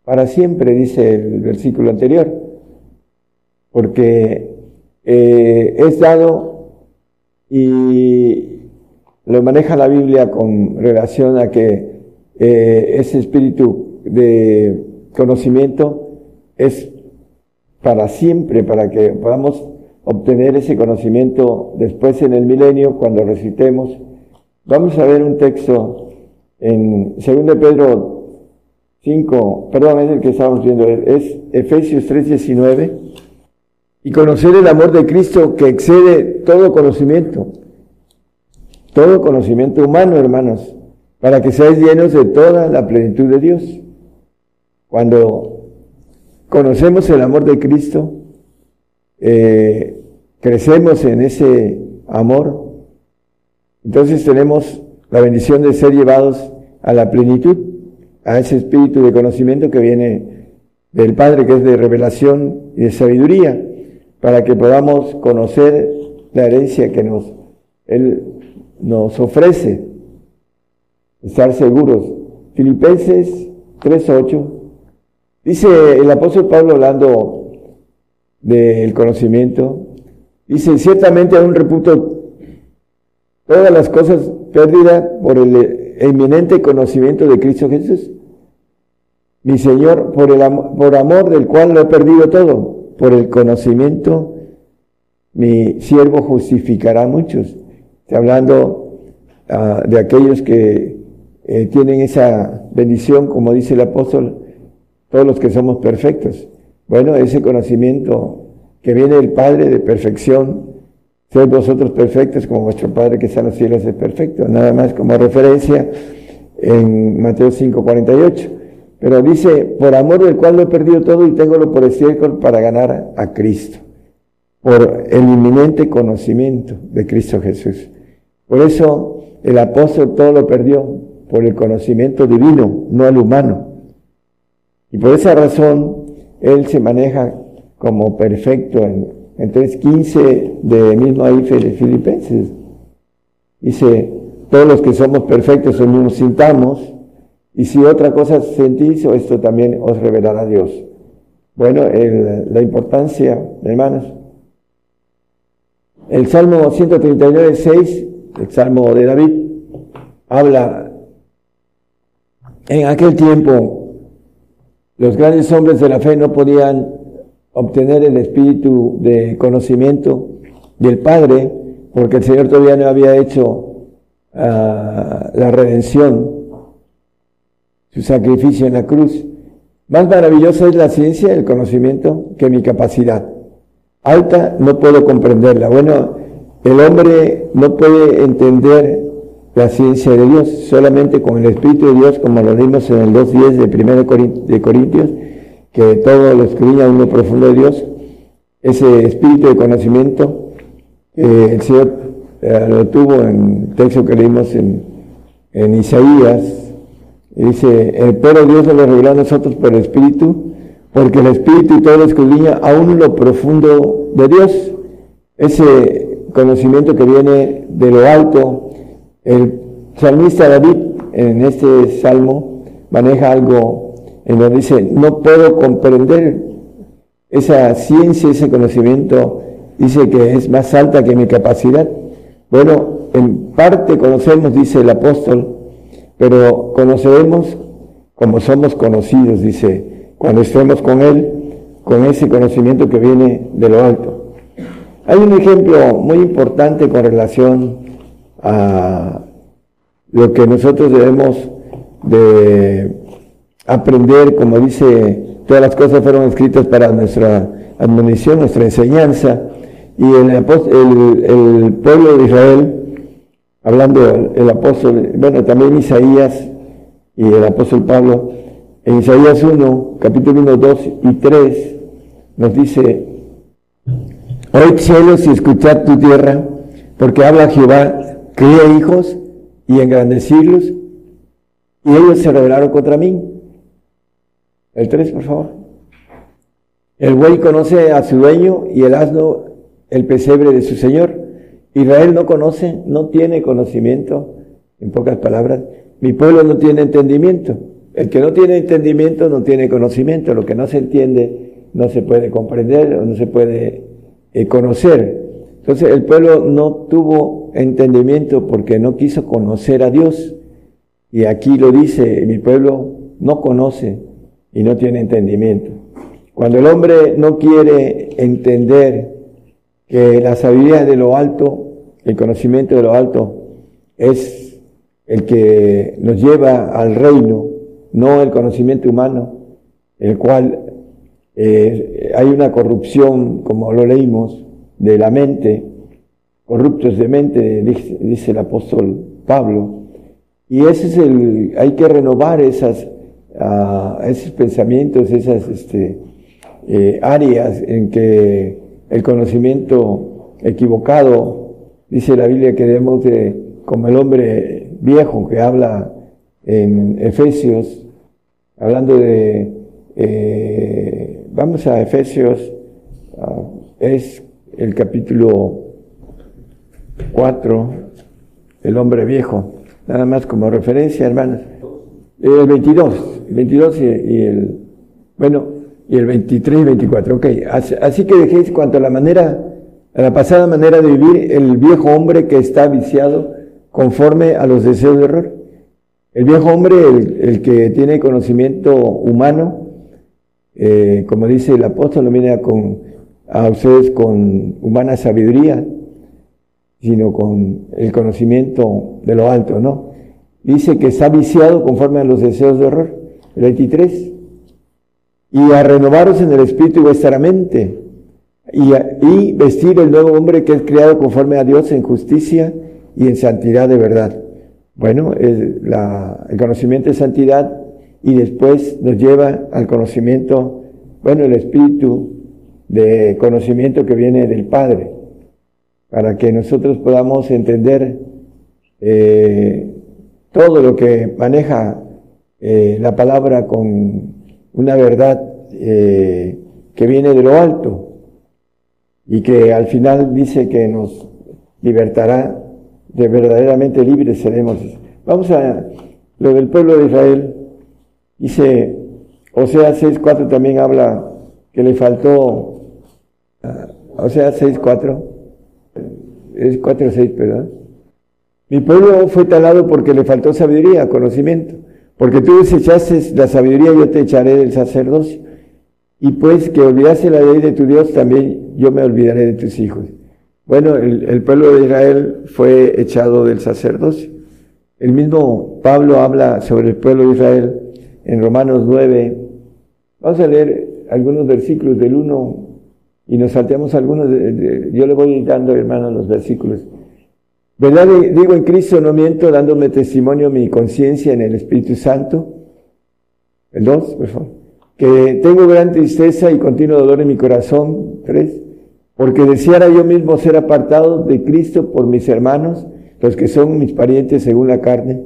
para siempre, dice el versículo anterior, porque eh, es dado y lo maneja la Biblia con relación a que eh, ese espíritu de conocimiento es para siempre, para que podamos obtener ese conocimiento después en el milenio, cuando recitemos. Vamos a ver un texto en 2 Pedro 5, perdón, es el que estamos viendo, es Efesios 3:19. Y conocer el amor de Cristo que excede todo conocimiento, todo conocimiento humano, hermanos, para que seáis llenos de toda la plenitud de Dios. Cuando conocemos el amor de Cristo, eh, crecemos en ese amor, entonces tenemos la bendición de ser llevados a la plenitud a ese espíritu de conocimiento que viene del Padre, que es de revelación y de sabiduría, para que podamos conocer la herencia que nos, Él nos ofrece, estar seguros. Filipenses 3.8, dice el apóstol Pablo hablando del conocimiento, dice, ciertamente un reputo todas las cosas perdidas por el eminente conocimiento de Cristo Jesús. Mi Señor, por, el por amor del cual lo he perdido todo, por el conocimiento, mi siervo justificará a muchos. Hablando ah, de aquellos que eh, tienen esa bendición, como dice el apóstol, todos los que somos perfectos. Bueno, ese conocimiento que viene del Padre de perfección, Sed vosotros perfectos como vuestro Padre que está en los cielos es perfecto. Nada más como referencia en Mateo 5:48. Pero dice, por amor del cual lo he perdido todo y tengo por estiércol para ganar a Cristo. Por el inminente conocimiento de Cristo Jesús. Por eso el apóstol todo lo perdió, por el conocimiento divino, no el humano. Y por esa razón él se maneja como perfecto en entonces, 15 de mismo ahí Filipenses. Dice, todos los que somos perfectos nos sintamos, y si otra cosa sentís, o esto también os revelará Dios. Bueno, la importancia, hermanos, El Salmo 139, 6, el Salmo de David, habla, en aquel tiempo los grandes hombres de la fe no podían obtener el espíritu de conocimiento del Padre, porque el Señor todavía no había hecho ah, la redención, su sacrificio en la cruz. Más maravillosa es la ciencia, el conocimiento, que mi capacidad. Alta no puedo comprenderla. Bueno, el hombre no puede entender la ciencia de Dios solamente con el Espíritu de Dios, como lo vimos en el 2.10 de 1 de Corintios, que todo lo escudriña en lo profundo de Dios, ese espíritu de conocimiento, el Señor eh, lo tuvo en el texto que leímos en, Isaías, dice, eh, pero Dios lo reveló a nosotros por el Espíritu, porque el Espíritu y todo lo escudriña aún lo profundo de Dios, ese conocimiento que viene de lo alto. El salmista David en este salmo maneja algo en donde dice, no puedo comprender esa ciencia, ese conocimiento, dice que es más alta que mi capacidad. Bueno, en parte conocemos, dice el apóstol, pero conoceremos como somos conocidos, dice, cuando estemos con Él, con ese conocimiento que viene de lo alto. Hay un ejemplo muy importante con relación a lo que nosotros debemos de aprender, como dice, todas las cosas fueron escritas para nuestra admonición, nuestra enseñanza, y el, el, pueblo de Israel, hablando el apóstol, bueno, también Isaías y el apóstol Pablo, en Isaías 1, capítulo 1, 2 y 3, nos dice, Oíd cielos y escuchad tu tierra, porque habla Jehová, cría hijos y engrandecirlos, y ellos se rebelaron contra mí. El 3, por favor. El buey conoce a su dueño y el asno el pesebre de su señor. Israel no conoce, no tiene conocimiento, en pocas palabras. Mi pueblo no tiene entendimiento. El que no tiene entendimiento no tiene conocimiento. Lo que no se entiende no se puede comprender o no se puede eh, conocer. Entonces el pueblo no tuvo entendimiento porque no quiso conocer a Dios. Y aquí lo dice, mi pueblo no conoce y no tiene entendimiento. Cuando el hombre no quiere entender que la sabiduría de lo alto, el conocimiento de lo alto, es el que nos lleva al reino, no el conocimiento humano, el cual eh, hay una corrupción, como lo leímos, de la mente, corruptos de mente, dice, el apóstol Pablo. Y ese es el, hay que renovar esas, uh, esos pensamientos, esas este, eh, áreas en que el conocimiento equivocado, dice la Biblia que debemos de, como el hombre viejo que habla en Efesios, hablando de eh, Vamos a Efesios, ah, es el capítulo 4, el hombre viejo, nada más como referencia, hermanos. El 22, el 22 y, el, bueno, y el 23 y 24, ok. Así, que dejéis cuanto a la manera, a la pasada manera de vivir, el viejo hombre que está viciado conforme a los deseos de error. El viejo hombre, el que tiene conocimiento humano, eh, como dice el apóstol, no viene a, con, a ustedes con humana sabiduría, sino con el conocimiento de lo alto, ¿no? Dice que está viciado conforme a los deseos de horror. El 23. Y a renovaros en el espíritu y vuestra mente. Y, y vestir el nuevo hombre que es creado conforme a Dios en justicia y en santidad de verdad. Bueno, el, el conocimiento de santidad y después nos lleva al conocimiento, bueno, el espíritu de conocimiento que viene del Padre, para que nosotros podamos entender eh, todo lo que maneja eh, la palabra con una verdad eh, que viene de lo alto y que al final dice que nos libertará, de verdaderamente libres seremos. Vamos a lo del pueblo de Israel. Dice, o sea, 6.4 también habla que le faltó, uh, o sea, 6.4, Es 4 o 6, ¿verdad? Mi pueblo fue talado porque le faltó sabiduría, conocimiento. Porque tú desechaste la sabiduría, yo te echaré del sacerdocio. Y pues que olvidase la ley de tu Dios, también yo me olvidaré de tus hijos. Bueno, el, pueblo de Israel fue echado del sacerdocio. El mismo Pablo habla sobre el pueblo de Israel en Romanos 9. Vamos a leer algunos versículos del 1 y nos salteamos algunos. yo le voy dando, hermano, los versículos. ¿Verdad? Digo en Cristo, no miento, dándome testimonio mi conciencia en el Espíritu Santo. El 2, por favor. Que tengo gran tristeza y continuo dolor en mi corazón. 3 porque deseara yo mismo ser apartado de Cristo por mis hermanos, los que son mis parientes según la carne,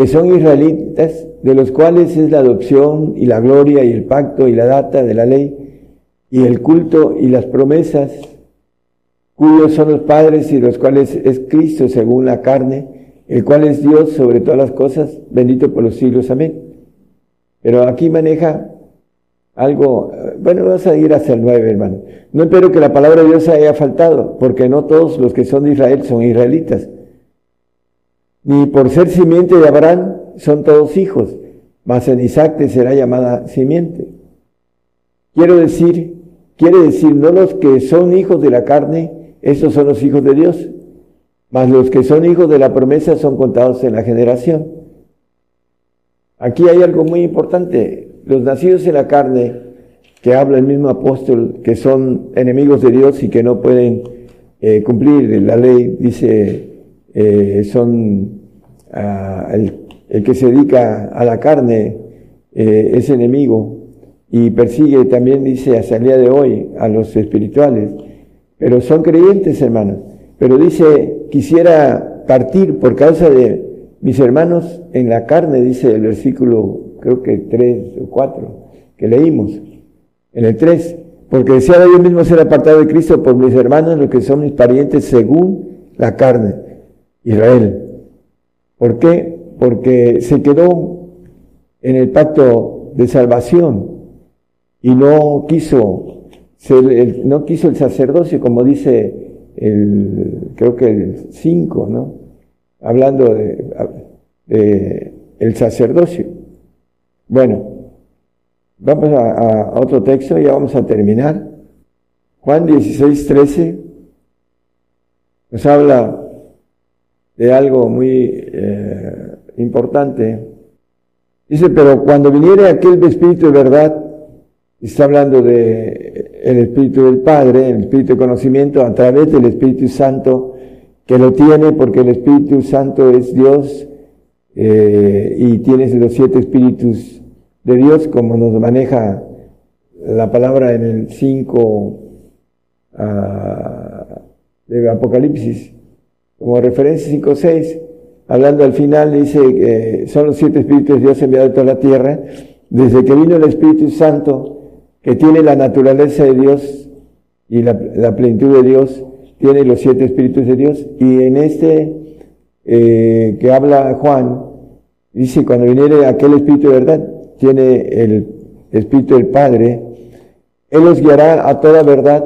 que son israelitas, de los cuales es la adopción y la gloria y el pacto y la data de la ley y el culto y las promesas, cuyos son los padres y los cuales es Cristo según la carne, el cual es Dios sobre todas las cosas, bendito por los siglos, amén. Pero aquí maneja algo, bueno, vamos a ir hacia el 9, hermano. No espero que la palabra de Dios haya faltado, porque no todos los que son de Israel son israelitas. Ni por ser simiente de Abraham son todos hijos, mas en Isaac te será llamada simiente. Quiero decir, quiere decir, no los que son hijos de la carne, esos son los hijos de Dios, mas los que son hijos de la promesa son contados en la generación. Aquí hay algo muy importante los nacidos en la carne, que habla el mismo apóstol, que son enemigos de Dios y que no pueden eh, cumplir la ley, dice, eh, son ah, el, que se dedica a la carne, eh, es enemigo y persigue también, dice, hasta el día de hoy a los espirituales, pero son creyentes, hermanos. Pero dice, quisiera partir por causa de mis hermanos en la carne, dice el versículo creo que tres o cuatro, que leímos. En el tres, porque decía yo mismo ser apartado de Cristo por mis hermanos, los que son mis parientes según la carne, Israel. ¿Por qué? Porque se quedó en el pacto de salvación y no quiso no quiso el sacerdocio, como dice el, creo que el 5, ¿no? Hablando de, de el sacerdocio. Bueno, vamos a, otro texto, ya vamos a terminar. Juan 16, 13 nos habla de algo muy eh, importante. Dice, pero cuando viniere aquel Espíritu de verdad, está hablando de el Espíritu del Padre, el Espíritu de conocimiento a través del Espíritu Santo, que lo tiene porque el Espíritu Santo es Dios eh, y tiene los siete espíritus de Dios, como nos maneja la palabra en el 5 ah, de Apocalipsis, como referencia 5.6, hablando al final, dice que son los siete espíritus de Dios enviados a toda la tierra, desde que vino el Espíritu Santo, que tiene la naturaleza de Dios y la, plenitud de Dios, tiene los siete espíritus de Dios, y en este eh, que habla Juan, dice, cuando viniere aquel espíritu de verdad, tiene el Espíritu del Padre, Él os guiará a toda verdad,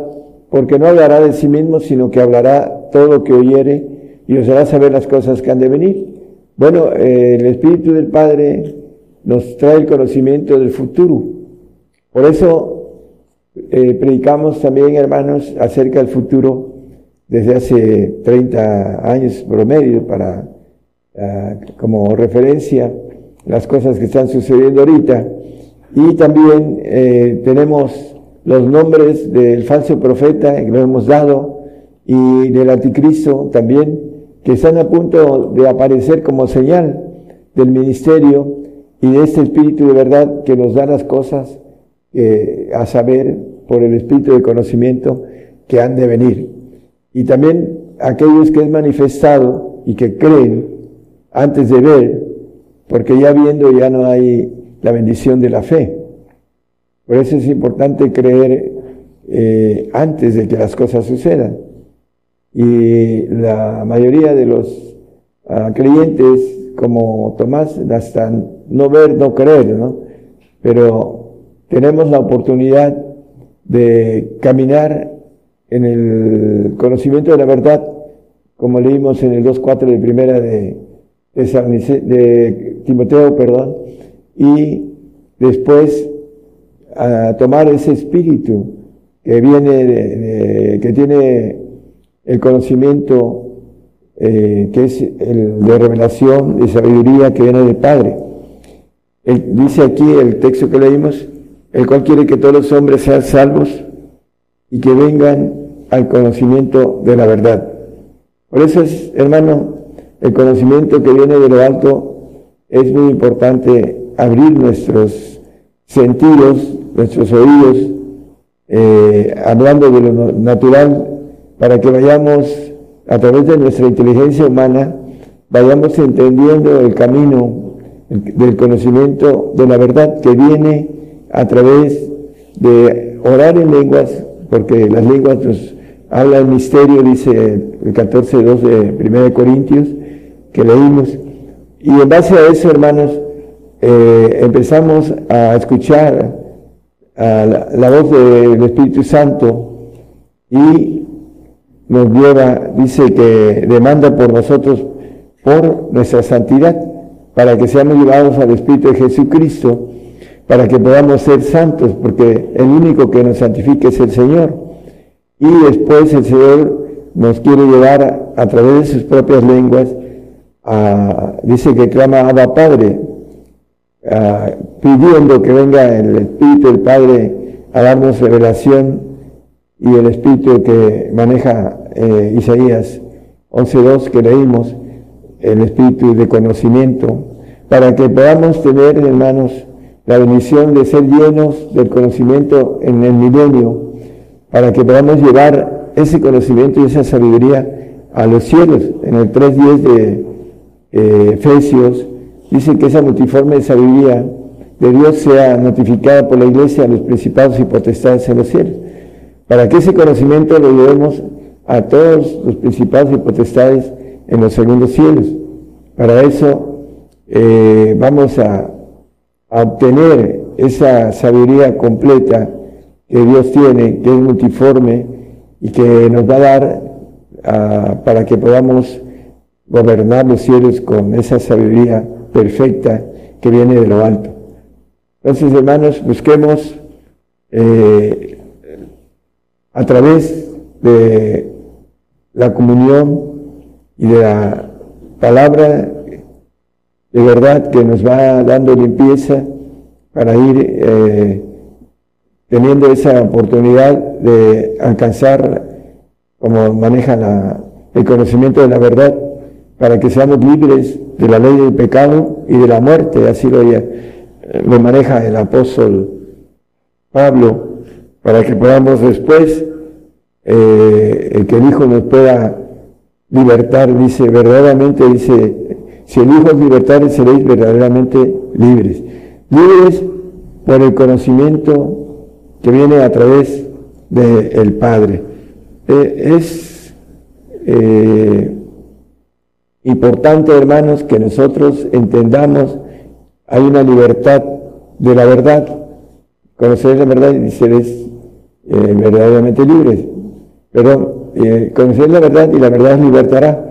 porque no hablará de sí mismo, sino que hablará todo lo que oyere y os hará saber las cosas que han de venir. Bueno, el Espíritu del Padre nos trae el conocimiento del futuro. Por eso eh, predicamos también, hermanos, acerca del futuro desde hace 30 años promedio para, ah, como referencia las cosas que están sucediendo ahorita. Y también eh, tenemos los nombres del falso profeta que lo hemos dado y del anticristo también, que están a punto de aparecer como señal del ministerio y de este espíritu de verdad que nos da las cosas eh, a saber por el espíritu de conocimiento que han de venir. Y también aquellos que es manifestado y que creen antes de ver porque ya viendo ya no hay la bendición de la fe. Por eso es importante creer eh, antes de que las cosas sucedan. Y la mayoría de los ah, creyentes, como Tomás, hasta no ver, no creer, ¿no? Pero tenemos la oportunidad de caminar en el conocimiento de la verdad, como leímos en el 2.4 de primera de, de, Timoteo, perdón, y después a tomar ese espíritu que viene de, que tiene el conocimiento eh, que es el de revelación y sabiduría que viene del Padre. dice aquí el texto que leímos, el cual quiere que todos los hombres sean salvos y que vengan al conocimiento de la verdad. Por eso es, hermano, el conocimiento que viene de lo alto es muy importante abrir nuestros sentidos, nuestros oídos, eh, hablando de lo natural, para que vayamos a través de nuestra inteligencia humana, vayamos entendiendo el camino del conocimiento de la verdad que viene a través de orar en lenguas, porque las lenguas nos habla el misterio, dice el 14.2 de 1 Corintios, que leímos. Y en base a eso, hermanos, eh, empezamos a escuchar a la, voz del Espíritu Santo y nos lleva, dice que demanda por nosotros, por nuestra santidad, para que seamos llevados al Espíritu de Jesucristo, para que podamos ser santos, porque el único que nos santifica es el Señor. Y después el Señor nos quiere llevar a, través de sus propias lenguas, dice que clama Abba Padre, pidiendo que venga el Espíritu del Padre a darnos revelación y el Espíritu que maneja eh, Isaías 11.2 que leímos, el Espíritu de conocimiento, para que podamos tener, hermanos, la bendición de ser llenos del conocimiento en el milenio, para que podamos llevar ese conocimiento y esa sabiduría a los cielos. En el 3.10 de eh, Efesios dice que esa multiforme sabiduría de Dios sea notificada por la iglesia a los principados y potestades en los cielos, para que ese conocimiento lo llevemos a todos los principados y potestades en los segundos cielos. Para eso eh, vamos a, obtener esa sabiduría completa que Dios tiene, que es multiforme y que nos va a dar ah, para que podamos gobernar los cielos con esa sabiduría perfecta que viene de lo alto. Entonces, hermanos, busquemos eh, a través de la comunión y de la palabra de verdad que nos va dando limpieza para ir eh, teniendo esa oportunidad de alcanzar, como maneja el conocimiento de la verdad, para que seamos libres de la ley del pecado y de la muerte, así lo, lo maneja el apóstol Pablo, para que podamos después eh, que el Hijo nos pueda libertar, dice, verdaderamente, dice, si el Hijo es libertar, seréis verdaderamente libres. Libres por el conocimiento que viene a través del Padre. Eh, es eh, importante, hermanos, que nosotros entendamos, hay una libertad de la verdad, conocer la verdad y seréis verdaderamente libres. Pero eh, conocer la verdad y la verdad libertará.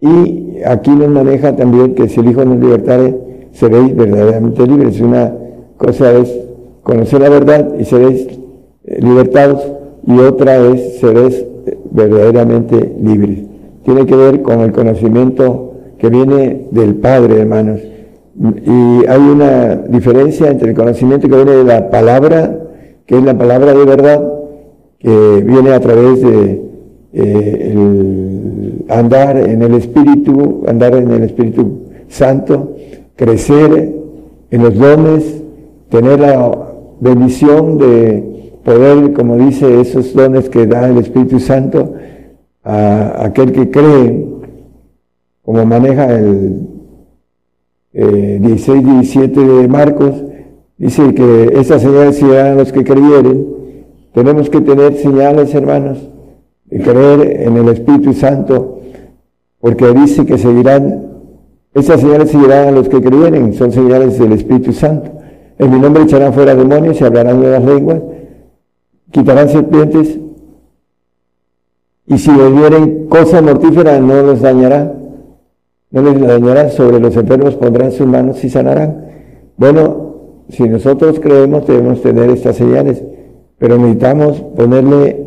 Y aquí nos maneja también que si el Hijo nos libertare, seréis verdaderamente libres. Una cosa es conocer la verdad y seréis eh, libertados y otra es seréis eh, verdaderamente libres. Tiene que ver con el conocimiento que viene del Padre, hermanos. Y hay una diferencia entre el conocimiento que viene de la palabra, que es la palabra de verdad, que viene a través de eh, andar en el Espíritu, andar en el Espíritu Santo, crecer en los dones, tener la bendición de poder, como dice, esos dones que da el Espíritu Santo a aquel que cree, como maneja el 16, 17 de Marcos, dice que esas señales serán los que creyeren, tenemos que tener señales, hermanos, de creer en el Espíritu Santo, porque dice que seguirán, esas señales seguirán a los que creyeren, son señales del Espíritu Santo. En mi nombre echarán fuera demonios y hablarán nuevas lenguas, quitarán serpientes y si bebieren cosa mortífera no los dañará, no les dañará, sobre los enfermos pondrán sus manos y sanarán. Bueno, si nosotros creemos debemos tener estas señales, pero necesitamos ponerle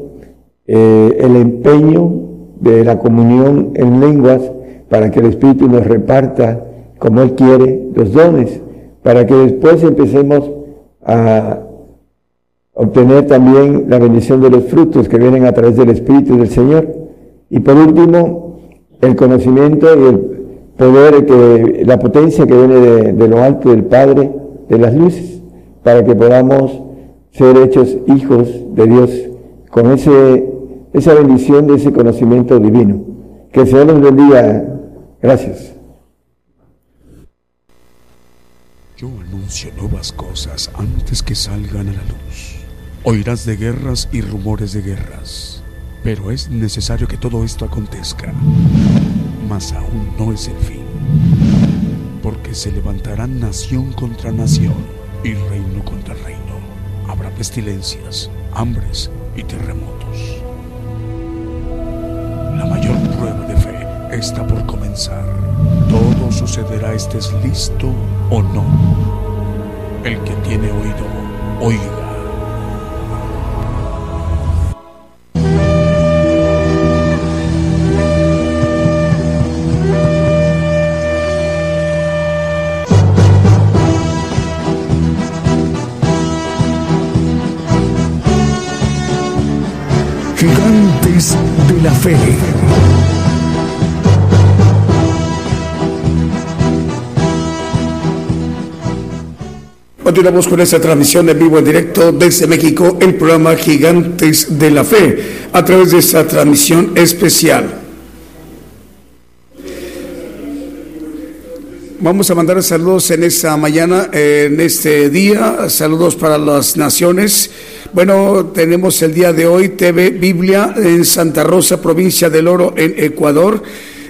eh, el empeño de la comunión en lenguas para que el Espíritu nos reparta como Él quiere los dones, para que después empecemos a obtener también la bendición de los frutos que vienen a través del Espíritu del Señor. Y por último, el conocimiento y el poder, la potencia que viene de, lo alto del Padre de las luces, para que podamos ser hechos hijos de Dios con ese, esa bendición de ese conocimiento divino. Que el Señor nos bendiga. Gracias. Yo anuncio nuevas cosas antes que salgan a la luz. Oirás de guerras y rumores de guerras, pero es necesario que todo esto acontezca. Mas aún no es el fin, porque se levantarán nación contra nación y reino contra reino. Habrá pestilencias, hambres y terremotos. La mayor prueba de fe está por comenzar. Todo sucederá estés listo o no. El que tiene oído, oiga. De la Fe. Continuamos con esta transmisión en vivo en directo desde México, el programa Gigantes de la Fe, a través de esta transmisión especial. Vamos a mandar saludos en esta mañana, en este día, saludos para las naciones bueno, tenemos el día de hoy TV Biblia en Santa Rosa, provincia del Oro, en Ecuador.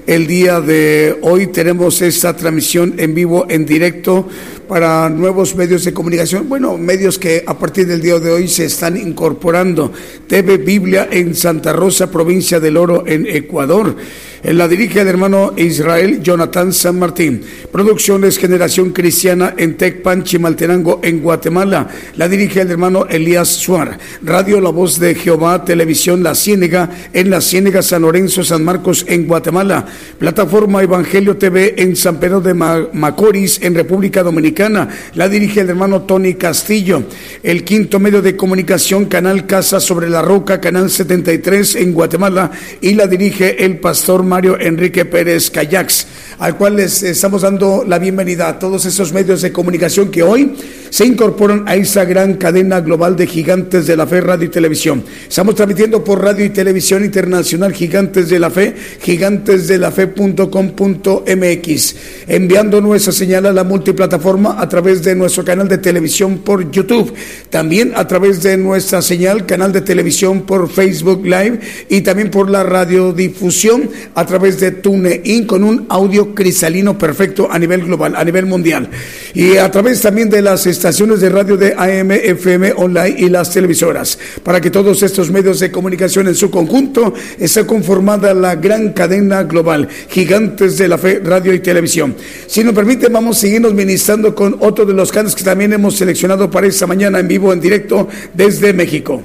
El día de hoy tenemos esta transmisión en vivo, en directo, para nuevos medios de comunicación. Bueno, medios que a partir del día de hoy se están incorporando. TV Biblia en Santa Rosa, provincia del Oro, en Ecuador. La dirige el hermano Israel Jonathan San Martín. Producciones Generación Cristiana en Tecpan, Chimaltenango, en Guatemala. La dirige el hermano Elías Suar. Radio La Voz de Jehová, Televisión La Ciénega, en La Ciénega, San Lorenzo, San Marcos, en Guatemala. Plataforma Evangelio TV en San Pedro de Macorís, en República Dominicana. La dirige el hermano Tony Castillo. El quinto medio de comunicación, Canal Casa sobre la Roca, Canal 73 en Guatemala. Y la dirige el pastor Mario Enrique Pérez Cayax, al cual les estamos dando la bienvenida a todos esos medios de comunicación que hoy se incorporan a esa gran cadena global de gigantes de la fe, radio y televisión. Estamos transmitiendo por radio y televisión internacional Gigantes de la Fe, gigantesdelafe.com.mx, enviando nuestra señal a la multiplataforma a través de nuestro canal de televisión por YouTube, también a través de nuestra señal, canal de televisión por Facebook Live y también por la radiodifusión a través de TuneIn con un audio cristalino perfecto a nivel global, a nivel mundial. Y a través también de las estaciones de radio de AM, FM, online y las televisoras. Para que todos estos medios de comunicación en su conjunto esté conformada la gran cadena global, gigantes de la fe, radio y televisión. Si nos permite, vamos a seguirnos ministrando con otro de los cantos que también hemos seleccionado para esta mañana en vivo, en directo desde México.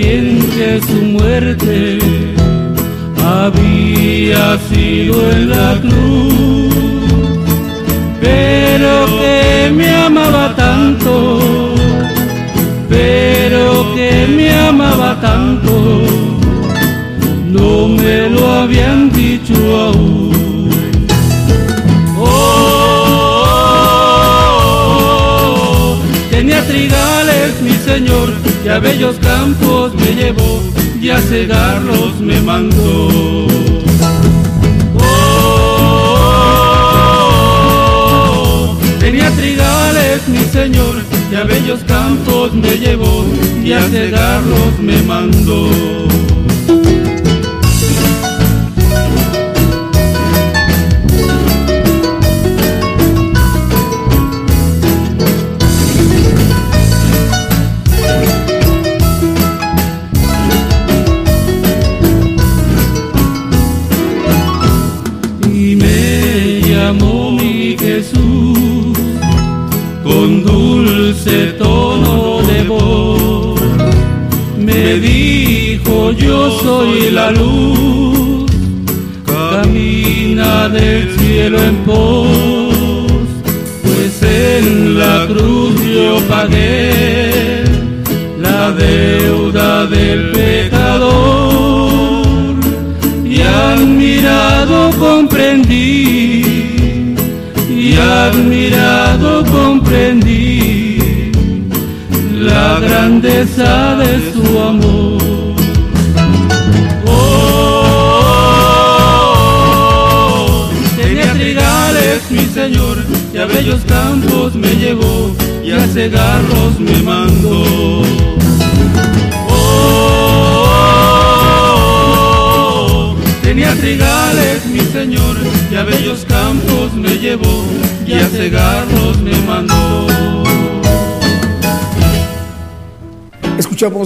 que su muerte había sido en la cruz, pero que me amaba tanto, pero que me amaba tanto, no me lo habían dicho aún. Oh, oh, oh, oh. Tenía trigales, mi señor, y a bellos campos me llevó y a cegarlos me mandó. Oh, tenía trigales mi señor y a bellos campos me llevó y a cegarlos me mandó.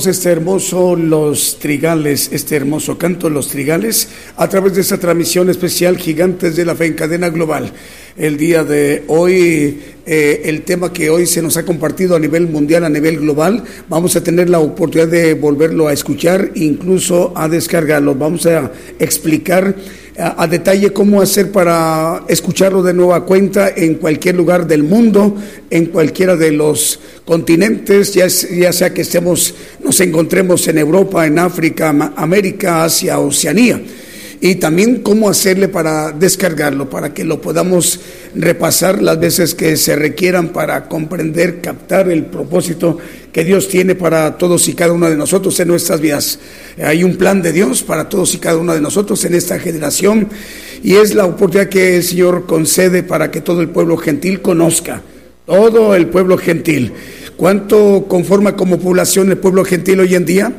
Este hermoso Los Trigales, este hermoso canto Los Trigales, a través de esta transmisión especial Gigantes de la Fe en cadena global. El día de hoy, eh, el tema que hoy se nos ha compartido a nivel mundial, a nivel global, vamos a tener la oportunidad de volverlo a escuchar, incluso a descargarlo. Vamos a explicar a, detalle cómo hacer para escucharlo de nueva cuenta en cualquier lugar del mundo, en cualquiera de los continentes, ya, ya sea que estemos, nos encontremos en Europa, en África, América, Asia, Oceanía y también cómo hacerle para descargarlo, para que lo podamos repasar las veces que se requieran para comprender, captar el propósito que Dios tiene para todos y cada uno de nosotros en nuestras vidas. Hay un plan de Dios para todos y cada uno de nosotros en esta generación y es la oportunidad que el Señor concede para que todo el pueblo gentil conozca, todo el pueblo gentil. ¿Cuánto conforma como población el pueblo gentil hoy en día?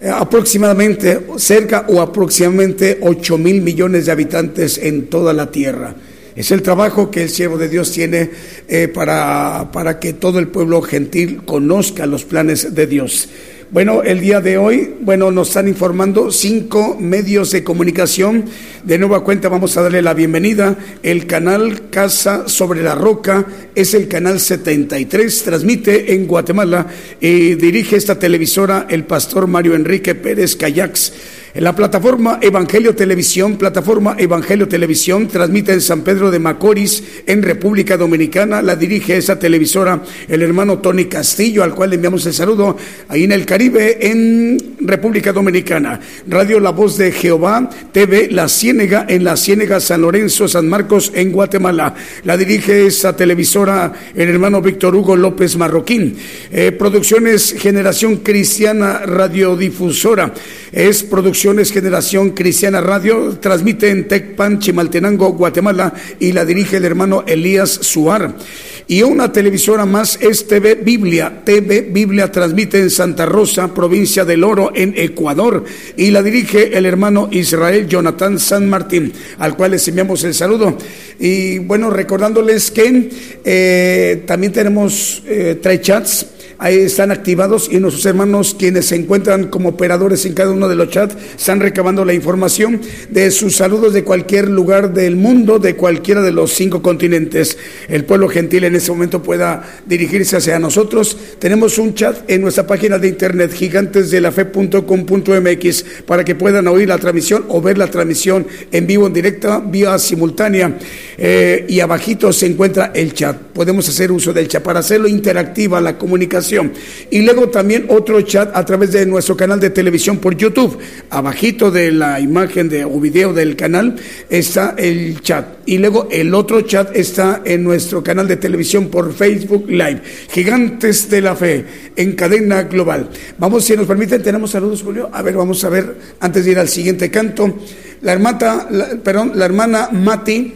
Eh, aproximadamente cerca o aproximadamente 8 mil millones de habitantes en toda la tierra. Es el trabajo que el siervo de Dios tiene eh, para, para que todo el pueblo gentil conozca los planes de Dios. Bueno, el día de hoy, bueno, nos están informando cinco medios de comunicación. De nueva cuenta vamos a darle la bienvenida. El canal Casa sobre la Roca es el canal 73, transmite en Guatemala y dirige esta televisora el pastor Mario Enrique Pérez Cayax. En la plataforma Evangelio Televisión, plataforma Evangelio Televisión, transmite en San Pedro de Macorís, en República Dominicana. La dirige esa televisora el hermano Tony Castillo, al cual le enviamos el saludo. Ahí en el Caribe, en República Dominicana. Radio La Voz de Jehová, TV La Ciénega, en La Ciénega, San Lorenzo, San Marcos, en Guatemala. La dirige esa televisora el hermano Víctor Hugo López Marroquín. Eh, producciones Generación Cristiana Radiodifusora. Es producción Generación Cristiana Radio, transmite en Tecpan, Chimaltenango, Guatemala y la dirige el hermano Elías Suar. Y una televisora más es TV Biblia. TV Biblia transmite en Santa Rosa, provincia del Oro, en Ecuador, y la dirige el hermano Israel Jonathan San Martín, al cual les enviamos el saludo. Y bueno, recordándoles que eh, también tenemos eh, tres chats ahí están activados y nuestros hermanos quienes se encuentran como operadores en cada uno de los chats están recabando la información de sus saludos de cualquier lugar del mundo, de cualquiera de los cinco continentes. El pueblo gentil en ese momento pueda dirigirse hacia nosotros. Tenemos un chat en nuestra página de internet gigantesdelafe.com.mx para que puedan oír la transmisión o ver la transmisión en vivo, en directa, vía simultánea. Eh, y abajito se encuentra el chat. Podemos hacer uso del chat para hacerlo interactiva la comunicación. Y luego también otro chat a través de nuestro canal de televisión por YouTube. Abajito de la imagen de, o video del canal está el chat. Y luego el otro chat está en nuestro canal de televisión por Facebook Live. Gigantes de la Fe en cadena global. Vamos, si nos permiten, tenemos saludos, Julio. A ver, vamos a ver, antes de ir al siguiente canto. La hermana, perdón, la hermana Mati,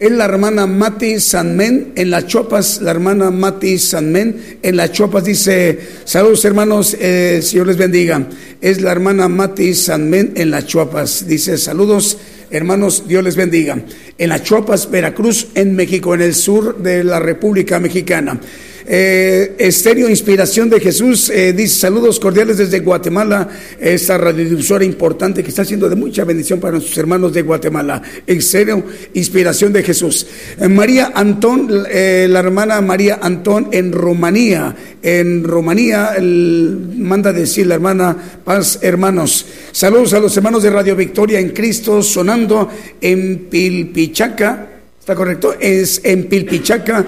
es la hermana Mati Sanmen en las Chopas, la hermana Mati Sanmen en las Chopas dice, saludos hermanos, eh, Señor les bendiga. Es la hermana Mati Sanmen en las Chopas, dice, saludos hermanos, Dios les bendiga. En las Chopas, Veracruz, en México, en el sur de la República Mexicana. Eh, Estéreo Inspiración de Jesús eh, dice saludos cordiales desde Guatemala, esta radiodifusora importante que está siendo de mucha bendición para nuestros hermanos de Guatemala. Estéreo Inspiración de Jesús. Eh, María Antón, eh, la hermana María Antón en Rumanía, en Rumanía, manda decir la hermana Paz, hermanos. Saludos a los hermanos de Radio Victoria en Cristo, sonando en Pilpichaca. ¿Está correcto? Es en Pilpichaca.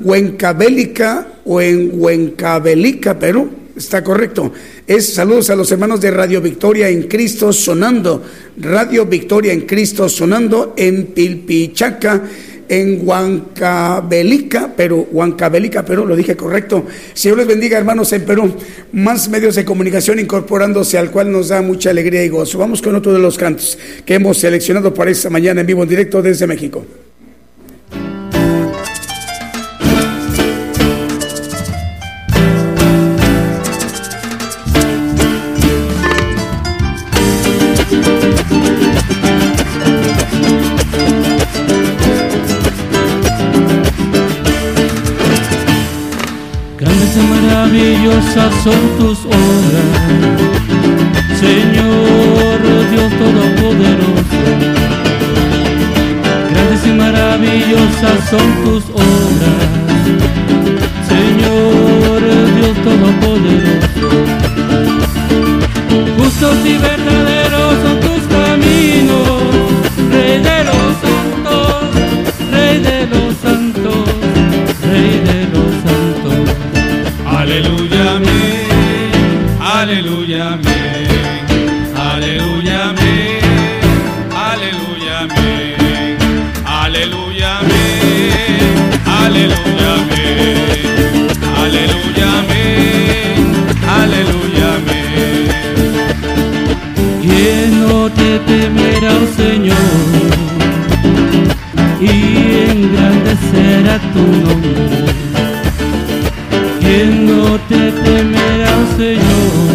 Huencabélica o en Huencabelica, Perú. Está correcto. Es saludos a los hermanos de Radio Victoria en Cristo sonando. Radio Victoria en Cristo sonando en Pilpichaca, en Huancabelica, Perú. Huancabelica, Perú, lo dije correcto. Señor les bendiga, hermanos, en Perú. Más medios de comunicación incorporándose al cual nos da mucha alegría y gozo. Vamos con otro de los cantos que hemos seleccionado para esta mañana en vivo en directo desde México. Maravillosas son tus obras, Señor Dios Todopoderoso. Grandes y maravillosas son tus obras, Señor Dios Todopoderoso. Justos y verdaderos oh Señor? Y engrandecerá tu nombre. ¿Quién no te temerá, Señor?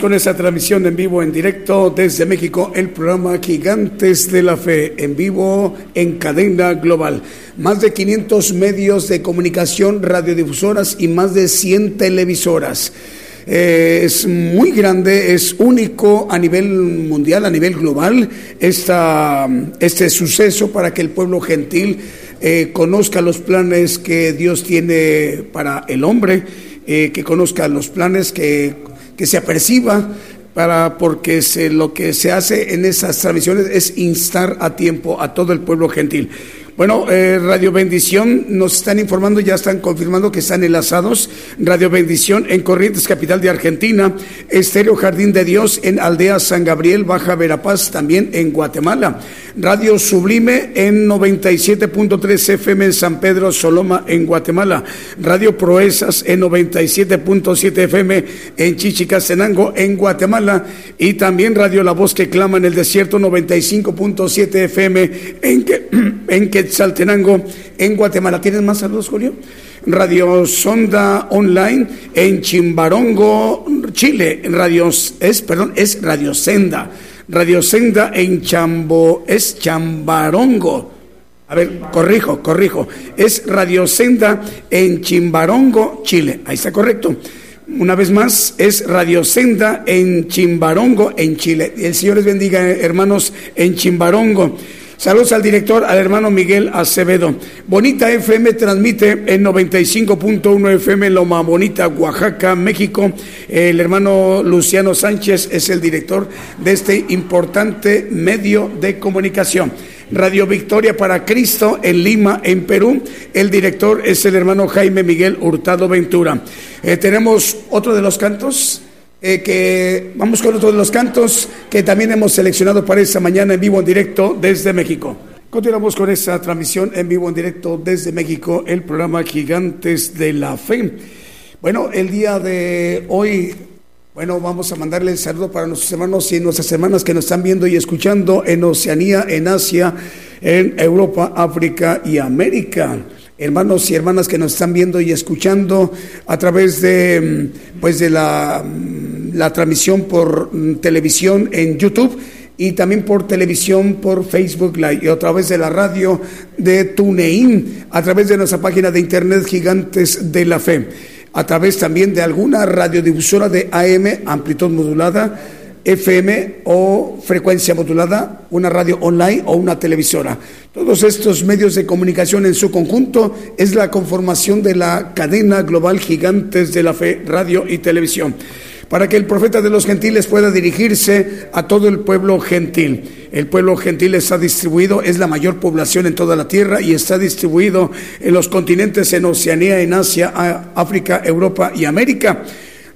Con esta transmisión en vivo, en directo desde México, el programa Gigantes de la Fe, en vivo en cadena global. Más de 500 medios de comunicación, radiodifusoras y más de 100 televisoras. Eh, es muy grande, es único a nivel mundial, a nivel global, esta, este suceso para que el pueblo gentil eh, conozca los planes que Dios tiene para el hombre, eh, que conozca los planes que que se aperciba para porque se, lo que se hace en esas transmisiones es instar a tiempo a todo el pueblo gentil. Bueno, eh, Radio Bendición nos están informando, ya están confirmando que están enlazados. Radio Bendición en Corrientes, capital de Argentina. Estéreo Jardín de Dios en Aldea San Gabriel, Baja Verapaz, también en Guatemala. Radio Sublime en 97.3 FM en San Pedro Soloma, en Guatemala. Radio Proezas en 97.7 FM en Chichicastenango, en Guatemala. Y también Radio La Voz que clama en el desierto, 95.7 FM en, en que Saltenango, en Guatemala. ¿Tienes más saludos, Julio? Radio Sonda Online en Chimbarongo, Chile. Radio, es, perdón, es Radio Senda. Radio Senda en Chambo, es Chambarongo. A ver, corrijo, corrijo. Es Radio Senda en Chimbarongo, Chile. Ahí está correcto. Una vez más, es Radio Senda en Chimbarongo, en Chile. El Señor les bendiga, hermanos, en Chimbarongo. Saludos al director, al hermano Miguel Acevedo. Bonita FM transmite en 95.1 FM Loma Bonita, Oaxaca, México. El hermano Luciano Sánchez es el director de este importante medio de comunicación. Radio Victoria para Cristo en Lima, en Perú. El director es el hermano Jaime Miguel Hurtado Ventura. Eh, tenemos otro de los cantos. Eh, que vamos con otro de los cantos que también hemos seleccionado para esta mañana en vivo en directo desde México. Continuamos con esta transmisión en vivo en directo desde México, el programa Gigantes de la Fe. Bueno, el día de hoy, bueno, vamos a mandarle el saludo para nuestros hermanos y nuestras hermanas que nos están viendo y escuchando en Oceanía, en Asia, en Europa, África y América hermanos y hermanas que nos están viendo y escuchando a través de pues de la la transmisión por mm, televisión en YouTube y también por televisión por Facebook Live y a través de la radio de TuneIn, a través de nuestra página de internet Gigantes de la Fe, a través también de alguna radiodifusora de AM, amplitud modulada, FM o frecuencia modulada, una radio online o una televisora. Todos estos medios de comunicación en su conjunto es la conformación de la cadena global Gigantes de la Fe, radio y televisión para que el profeta de los gentiles pueda dirigirse a todo el pueblo gentil. El pueblo gentil está distribuido, es la mayor población en toda la tierra y está distribuido en los continentes en Oceanía, en Asia, África, Europa y América.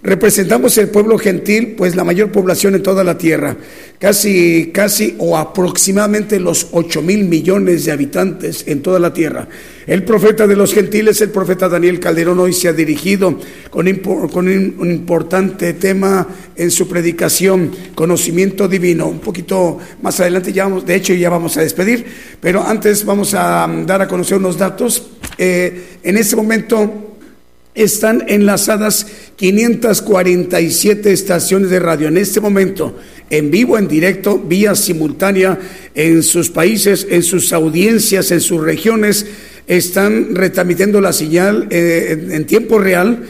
Representamos el pueblo gentil, pues la mayor población en toda la tierra, casi, casi o aproximadamente los ocho mil millones de habitantes en toda la tierra. El profeta de los gentiles, el profeta Daniel Calderón, hoy se ha dirigido con, un, importante tema en su predicación, conocimiento divino. Un poquito más adelante, ya vamos, de hecho ya vamos a despedir, pero antes vamos a dar a conocer unos datos. Eh, en este momento están enlazadas 547 estaciones de radio en este momento, en vivo, en directo, vía simultánea en sus países, en sus audiencias, en sus regiones. Están retransmitiendo la señal eh, en, tiempo real,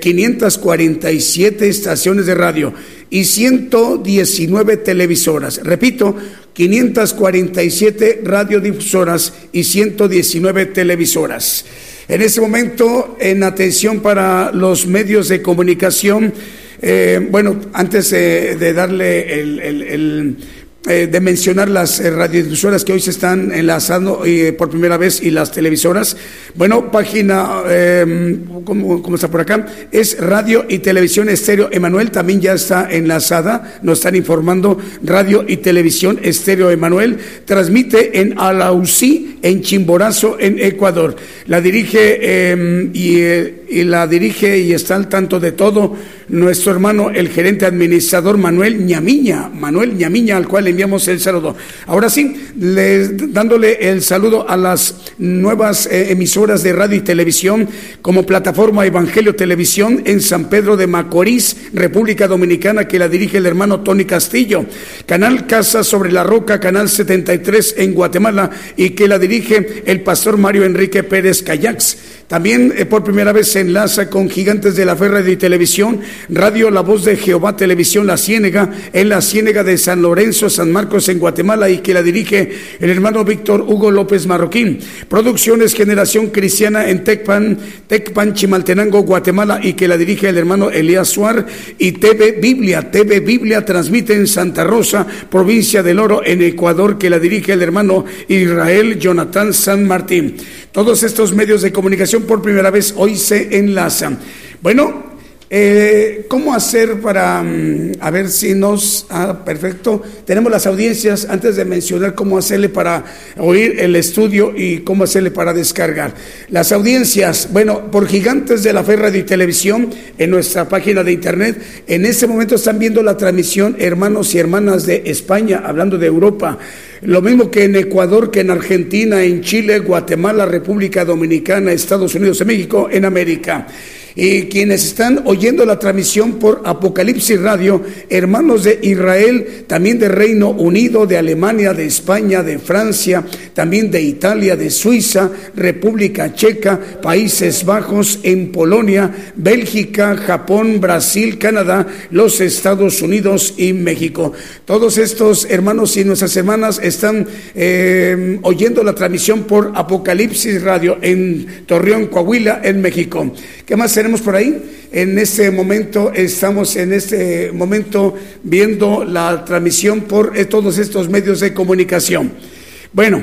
547 eh, estaciones de radio y 119 televisoras. Repito, 547 radiodifusoras y 119 televisoras. En este momento, en atención para los medios de comunicación, eh, bueno, antes de darle el eh, de mencionar las eh, radiodifusoras que hoy se están enlazando eh, por primera vez y las televisoras. Bueno, página, ¿cómo, está por acá? Es Radio y Televisión Estéreo Emanuel, también ya está enlazada, nos están informando, Radio y Televisión Estéreo Emanuel, transmite en Alausí, en Chimborazo, en Ecuador. La dirige y, y la dirige y está al tanto de todo nuestro hermano, el gerente administrador Manuel Ñamiña, Manuel Ñamiña, al cual le enviamos el saludo. Ahora sí, dándole el saludo a las nuevas eh, emisoras de radio y televisión como plataforma Evangelio Televisión en San Pedro de Macorís, República Dominicana, que la dirige el hermano Tony Castillo. Canal Casa sobre la Roca, Canal 73 en Guatemala y que la dirige el pastor Mario Enrique Pérez Cayax. También eh, por primera vez se enlaza con Gigantes de la Fe y Televisión, Radio La Voz de Jehová Televisión La Ciénega, en la Ciénega de San Lorenzo, San Marcos en Guatemala y que la dirige el hermano Víctor Hugo López Marroquín. Producciones Generación Cristiana en Tecpan, Tecpan Chimaltenango, Guatemala y que la dirige el hermano Elías Suar y TV Biblia, TV Biblia transmite en Santa Rosa, provincia del Oro en Ecuador que la dirige el hermano Israel Jonathan San Martín. Todos estos medios de comunicación por primera vez hoy se enlazan. Bueno, eh, ¿Cómo hacer para, mm, a ver si nos, ah, perfecto, tenemos las audiencias antes de mencionar cómo hacerle para oír el estudio y cómo hacerle para descargar. Las audiencias, bueno, por Gigantes de la Fe Radio y Televisión, en nuestra página de internet, en este momento están viendo la transmisión hermanos y hermanas de España, hablando de Europa. Lo mismo que en Ecuador, que en Argentina, en Chile, Guatemala, República Dominicana, Estados Unidos y México, en América y quienes están oyendo la transmisión por Apocalipsis Radio, hermanos de Israel, también de Reino Unido, de Alemania, de España, de Francia, también de Italia, de Suiza, República Checa, Países Bajos, en Polonia, Bélgica, Japón, Brasil, Canadá, los Estados Unidos y México. Todos estos hermanos y nuestras hermanas están eh, oyendo la transmisión por Apocalipsis Radio en Torreón, Coahuila, en México. ¿Qué más tenemos por ahí? En este momento estamos en este momento viendo la transmisión por eh, todos estos medios de comunicación. Bueno,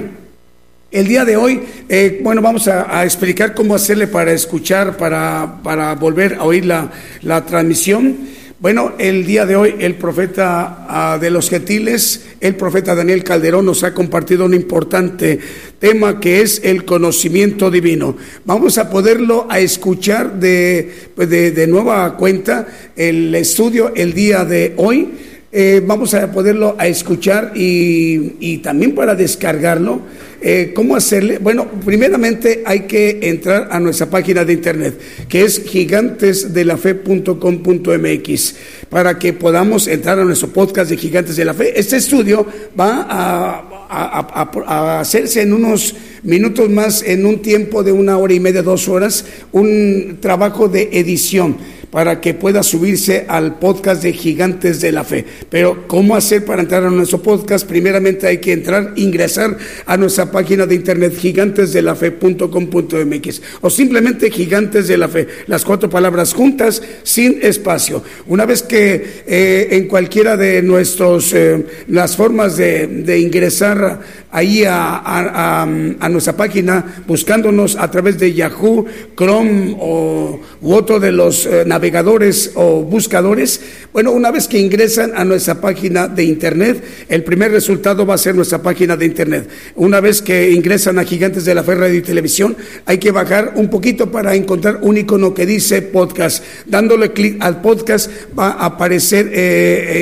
el día de hoy, eh, bueno, vamos a, explicar cómo hacerle para escuchar, para, para volver a oír la, la transmisión. Bueno, el día de hoy el profeta ah, de los gentiles, el profeta Daniel Calderón nos ha compartido un importante tema que es el conocimiento divino. Vamos a poderlo a escuchar de, pues, de, nueva cuenta el estudio el día de hoy. Eh, vamos a poderlo a escuchar y, y también para descargarlo eh, ¿Cómo hacerle? Bueno, primeramente hay que entrar a nuestra página de internet, que es gigantesdelafe.com.mx, para que podamos entrar a nuestro podcast de Gigantes de la Fe. Este estudio va a hacerse en unos minutos más, en un tiempo de una hora y media, dos horas, un trabajo de edición para que pueda subirse al podcast de Gigantes de la Fe. Pero, ¿cómo hacer para entrar a nuestro podcast? Primeramente hay que entrar, ingresar a nuestra página de internet gigantesdelafe.com.mx o simplemente Gigantes de la Fe, las cuatro palabras juntas, sin espacio. Una vez que eh, en cualquiera de nuestros, eh, las formas de, ingresar ahí a, nuestra página, buscándonos a través de Yahoo, Chrome o, u otro de los eh, navegadores o buscadores, bueno, una vez que ingresan a nuestra página de Internet, el primer resultado va a ser nuestra página de Internet. Una vez que ingresan a Gigantes de la Fe Radio y Televisión, hay que bajar un poquito para encontrar un icono que dice podcast. Dándole clic al podcast va a aparecer eh,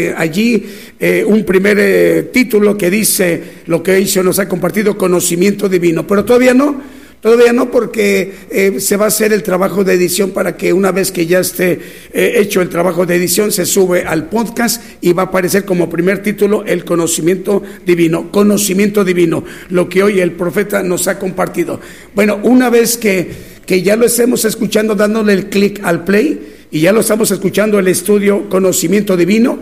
eh, allí eh, un primer título que dice lo que hizo, nos ha compartido conocimiento divino, pero todavía no. Todavía no, porque eh, se va a hacer el trabajo de edición para que una vez que ya esté eh, hecho el trabajo de edición, se sube al podcast y va a aparecer como primer título el conocimiento divino. Conocimiento divino, lo que hoy el profeta nos ha compartido. Bueno, una vez que, que ya lo estemos escuchando, dándole el clic al play y ya lo estamos escuchando el estudio Conocimiento Divino.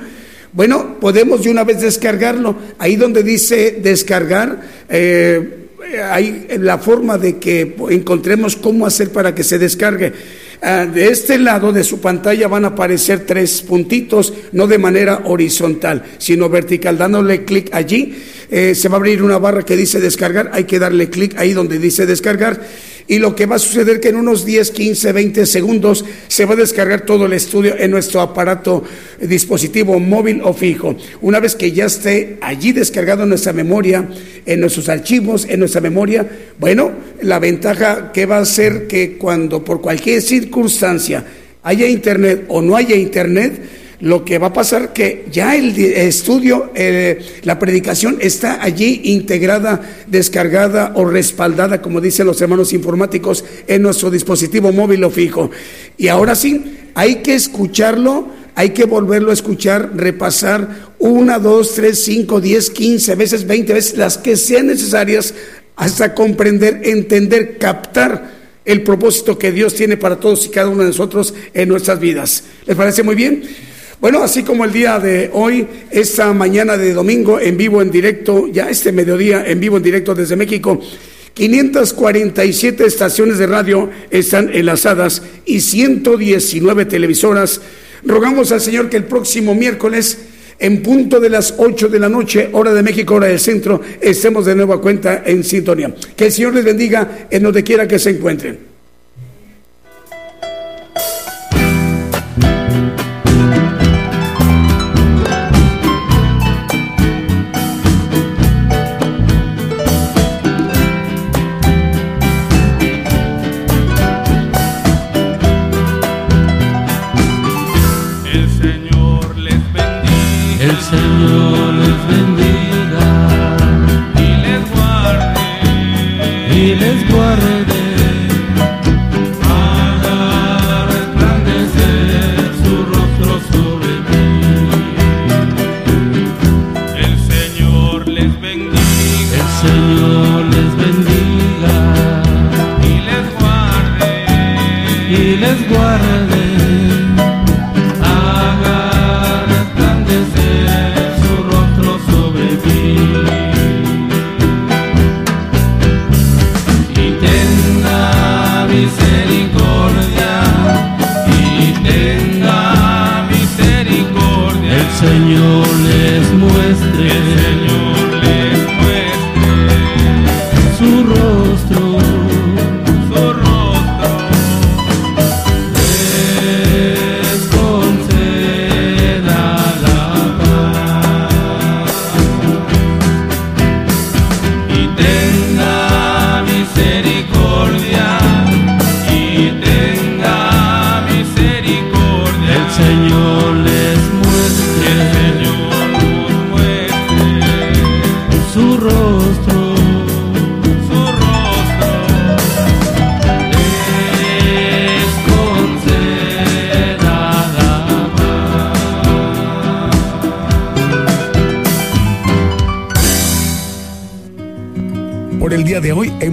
Bueno, podemos de una vez descargarlo. Ahí donde dice descargar, eh, hay la forma de que encontremos cómo hacer para que se descargue. Ah, de este lado de su pantalla van a aparecer tres puntitos, no de manera horizontal, sino vertical. Dándole clic allí, eh, se va a abrir una barra que dice descargar. Hay que darle clic ahí donde dice descargar y lo que va a suceder que en unos 10, 15, 20 segundos se va a descargar todo el estudio en nuestro aparato eh, dispositivo móvil o fijo. Una vez que ya esté allí descargado en nuestra memoria, en nuestros archivos, en nuestra memoria, bueno, la ventaja que va a ser que cuando por cualquier circunstancia haya internet o no haya internet, lo que va a pasar que ya el estudio, eh, la predicación está allí integrada, descargada o respaldada, como dicen los hermanos informáticos, en nuestro dispositivo móvil o fijo. Y ahora sí, hay que escucharlo, hay que volverlo a escuchar, repasar una, dos, tres, cinco, diez, quince veces, veinte veces, las que sean necesarias, hasta comprender, entender, captar el propósito que Dios tiene para todos y cada uno de nosotros en nuestras vidas. ¿Les parece muy bien? Bueno, así como el día de hoy, esta mañana de domingo en vivo, en directo, ya este mediodía en vivo, en directo desde México, 547 estaciones de radio están enlazadas y 119 televisoras. Rogamos al Señor que el próximo miércoles, en punto de las 8 de la noche, hora de México, hora del centro, estemos de nuevo a cuenta en sintonía. Que el Señor les bendiga en donde quiera que se encuentren.